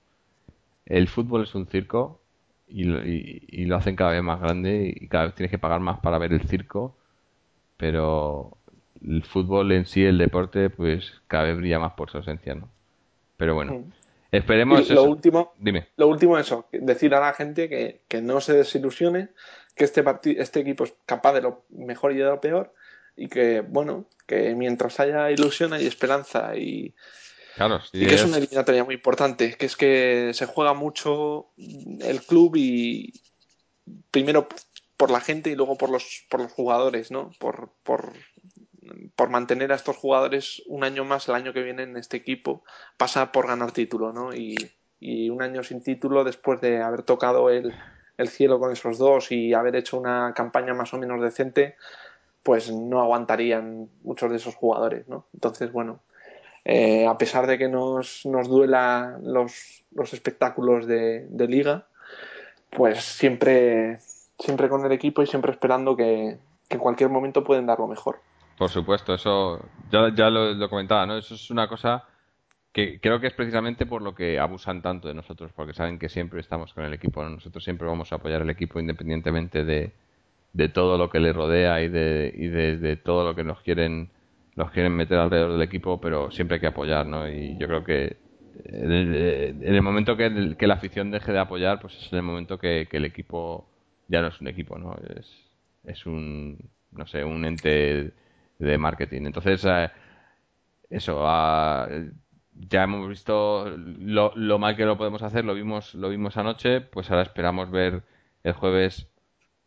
El fútbol es un circo y lo, hacen cada vez más grande y cada vez tienes que pagar más para ver el circo, pero el fútbol en sí, el deporte, pues cada vez brilla más por su esencia, ¿no? Pero bueno, esperemos... lo último, Dime. Lo último eso, decir a la gente que, que no se desilusione, que este, este equipo es capaz de lo mejor y de lo peor y que, bueno, que mientras haya ilusión hay esperanza y Claro, y que es... una eliminatoria muy importante, que es que se juega mucho el club y primero por la gente y luego por los, por los jugadores, ¿no? Por, por, por mantener a estos jugadores un año más el año que viene en este equipo, pasa por ganar título, ¿no? Y, y un año sin título después de haber tocado el, el cielo con esos dos y haber hecho una campaña más o menos decente, pues no aguantarían muchos de esos jugadores, ¿no? Entonces, bueno, eh, a pesar de que nos, nos duela los, los espectáculos de, liga, pues siempre, siempre con el equipo y siempre esperando que, en cualquier momento pueden dar lo mejor. Por supuesto, eso ya, ya lo, comentaba, ¿no? Eso es una cosa que creo que es precisamente por lo que abusan tanto de nosotros, porque saben que siempre estamos con el equipo, nosotros siempre vamos a apoyar al equipo independientemente de, de todo lo que le rodea y de, y de todo lo que nos quieren los quieren meter alrededor del equipo, pero siempre hay que apoyar, ¿no? Y yo creo que en el, momento que, que, la afición deje de apoyar, pues es en el momento que, el equipo ya no es un equipo, ¿no? Es, es un, no sé, un ente de marketing. Entonces, eh, eso, ah, ya hemos visto lo, lo, mal que lo podemos hacer, lo vimos, lo vimos anoche, pues ahora esperamos ver el jueves,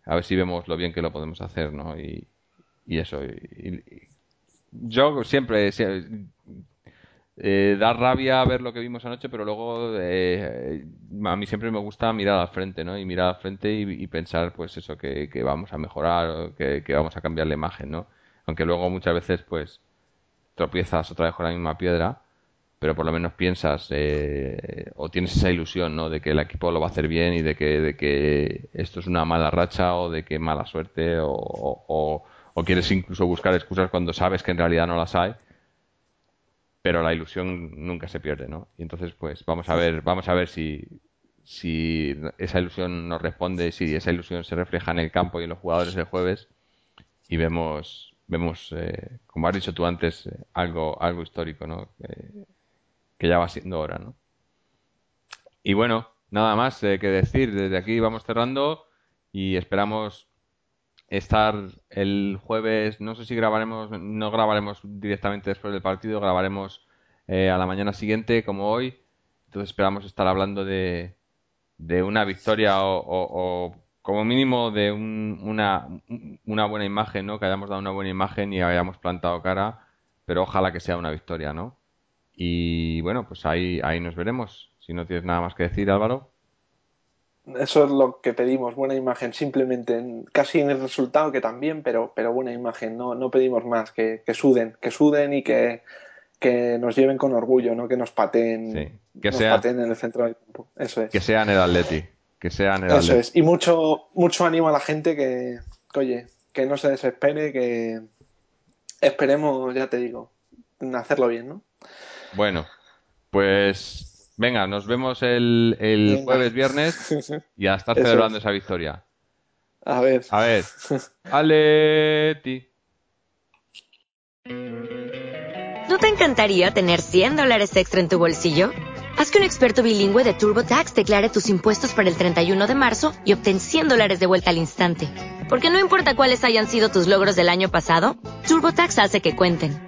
a ver si vemos lo bien que lo podemos hacer, ¿no? Y, y eso, y, yo siempre eh, da rabia ver lo que vimos anoche, pero luego eh, a mí siempre me gusta mirar al frente, ¿no? Y mirar al frente y, pensar, pues eso, que, vamos a mejorar, que, que, vamos a cambiar la imagen, ¿no? Aunque luego muchas veces, pues, tropiezas otra vez con la misma piedra, pero por lo menos piensas eh, o tienes esa ilusión, ¿no? De que el equipo lo va a hacer bien y de que, de que esto es una mala racha o de que mala suerte o o quieres incluso buscar excusas cuando sabes que en realidad no las hay pero la ilusión nunca se pierde no y entonces pues vamos a ver vamos a ver si si esa ilusión nos responde si esa ilusión se refleja en el campo y en los jugadores el jueves y vemos vemos eh, como has dicho tú antes eh, algo algo histórico no que ya va siendo hora no y bueno nada más eh, que decir. Desde aquí vamos cerrando y esperamos estar el jueves, no sé si grabaremos, no grabaremos directamente después del partido, grabaremos eh, a la mañana siguiente como hoy. Entonces esperamos estar hablando de, de una victoria o, como mínimo de una, una buena imagen, ¿no? Que hayamos dado una buena imagen y hayamos plantado cara, pero ojalá que sea una victoria, ¿no? Y bueno, pues ahí, ahí nos veremos. Si no tienes nada más que decir, Álvaro. Eso es lo que pedimos, buena imagen, simplemente, casi en el resultado que también, pero, pero buena imagen, no, no pedimos más, que, que suden, que suden y que, que nos lleven con orgullo, no que nos pateen, que nos pateen en el centro del campo. Eso es. Que sean el Atleti, que sean el Eso es. Y mucho, mucho ánimo a la gente que, oye, que no se desespere, que esperemos, ya te digo, hacerlo bien, ¿no? Bueno, pues Venga, nos vemos el, el jueves, viernes y a estar celebrando esa victoria. A ver. A ver. Aleti. ¿No te encantaría tener 100 dólares extra en tu bolsillo? Haz que un experto bilingüe de TurboTax declare tus impuestos para el 31 de marzo y obtén 100 dólares de vuelta al instante. Porque no importa cuáles hayan sido tus logros del año pasado, TurboTax hace que cuenten.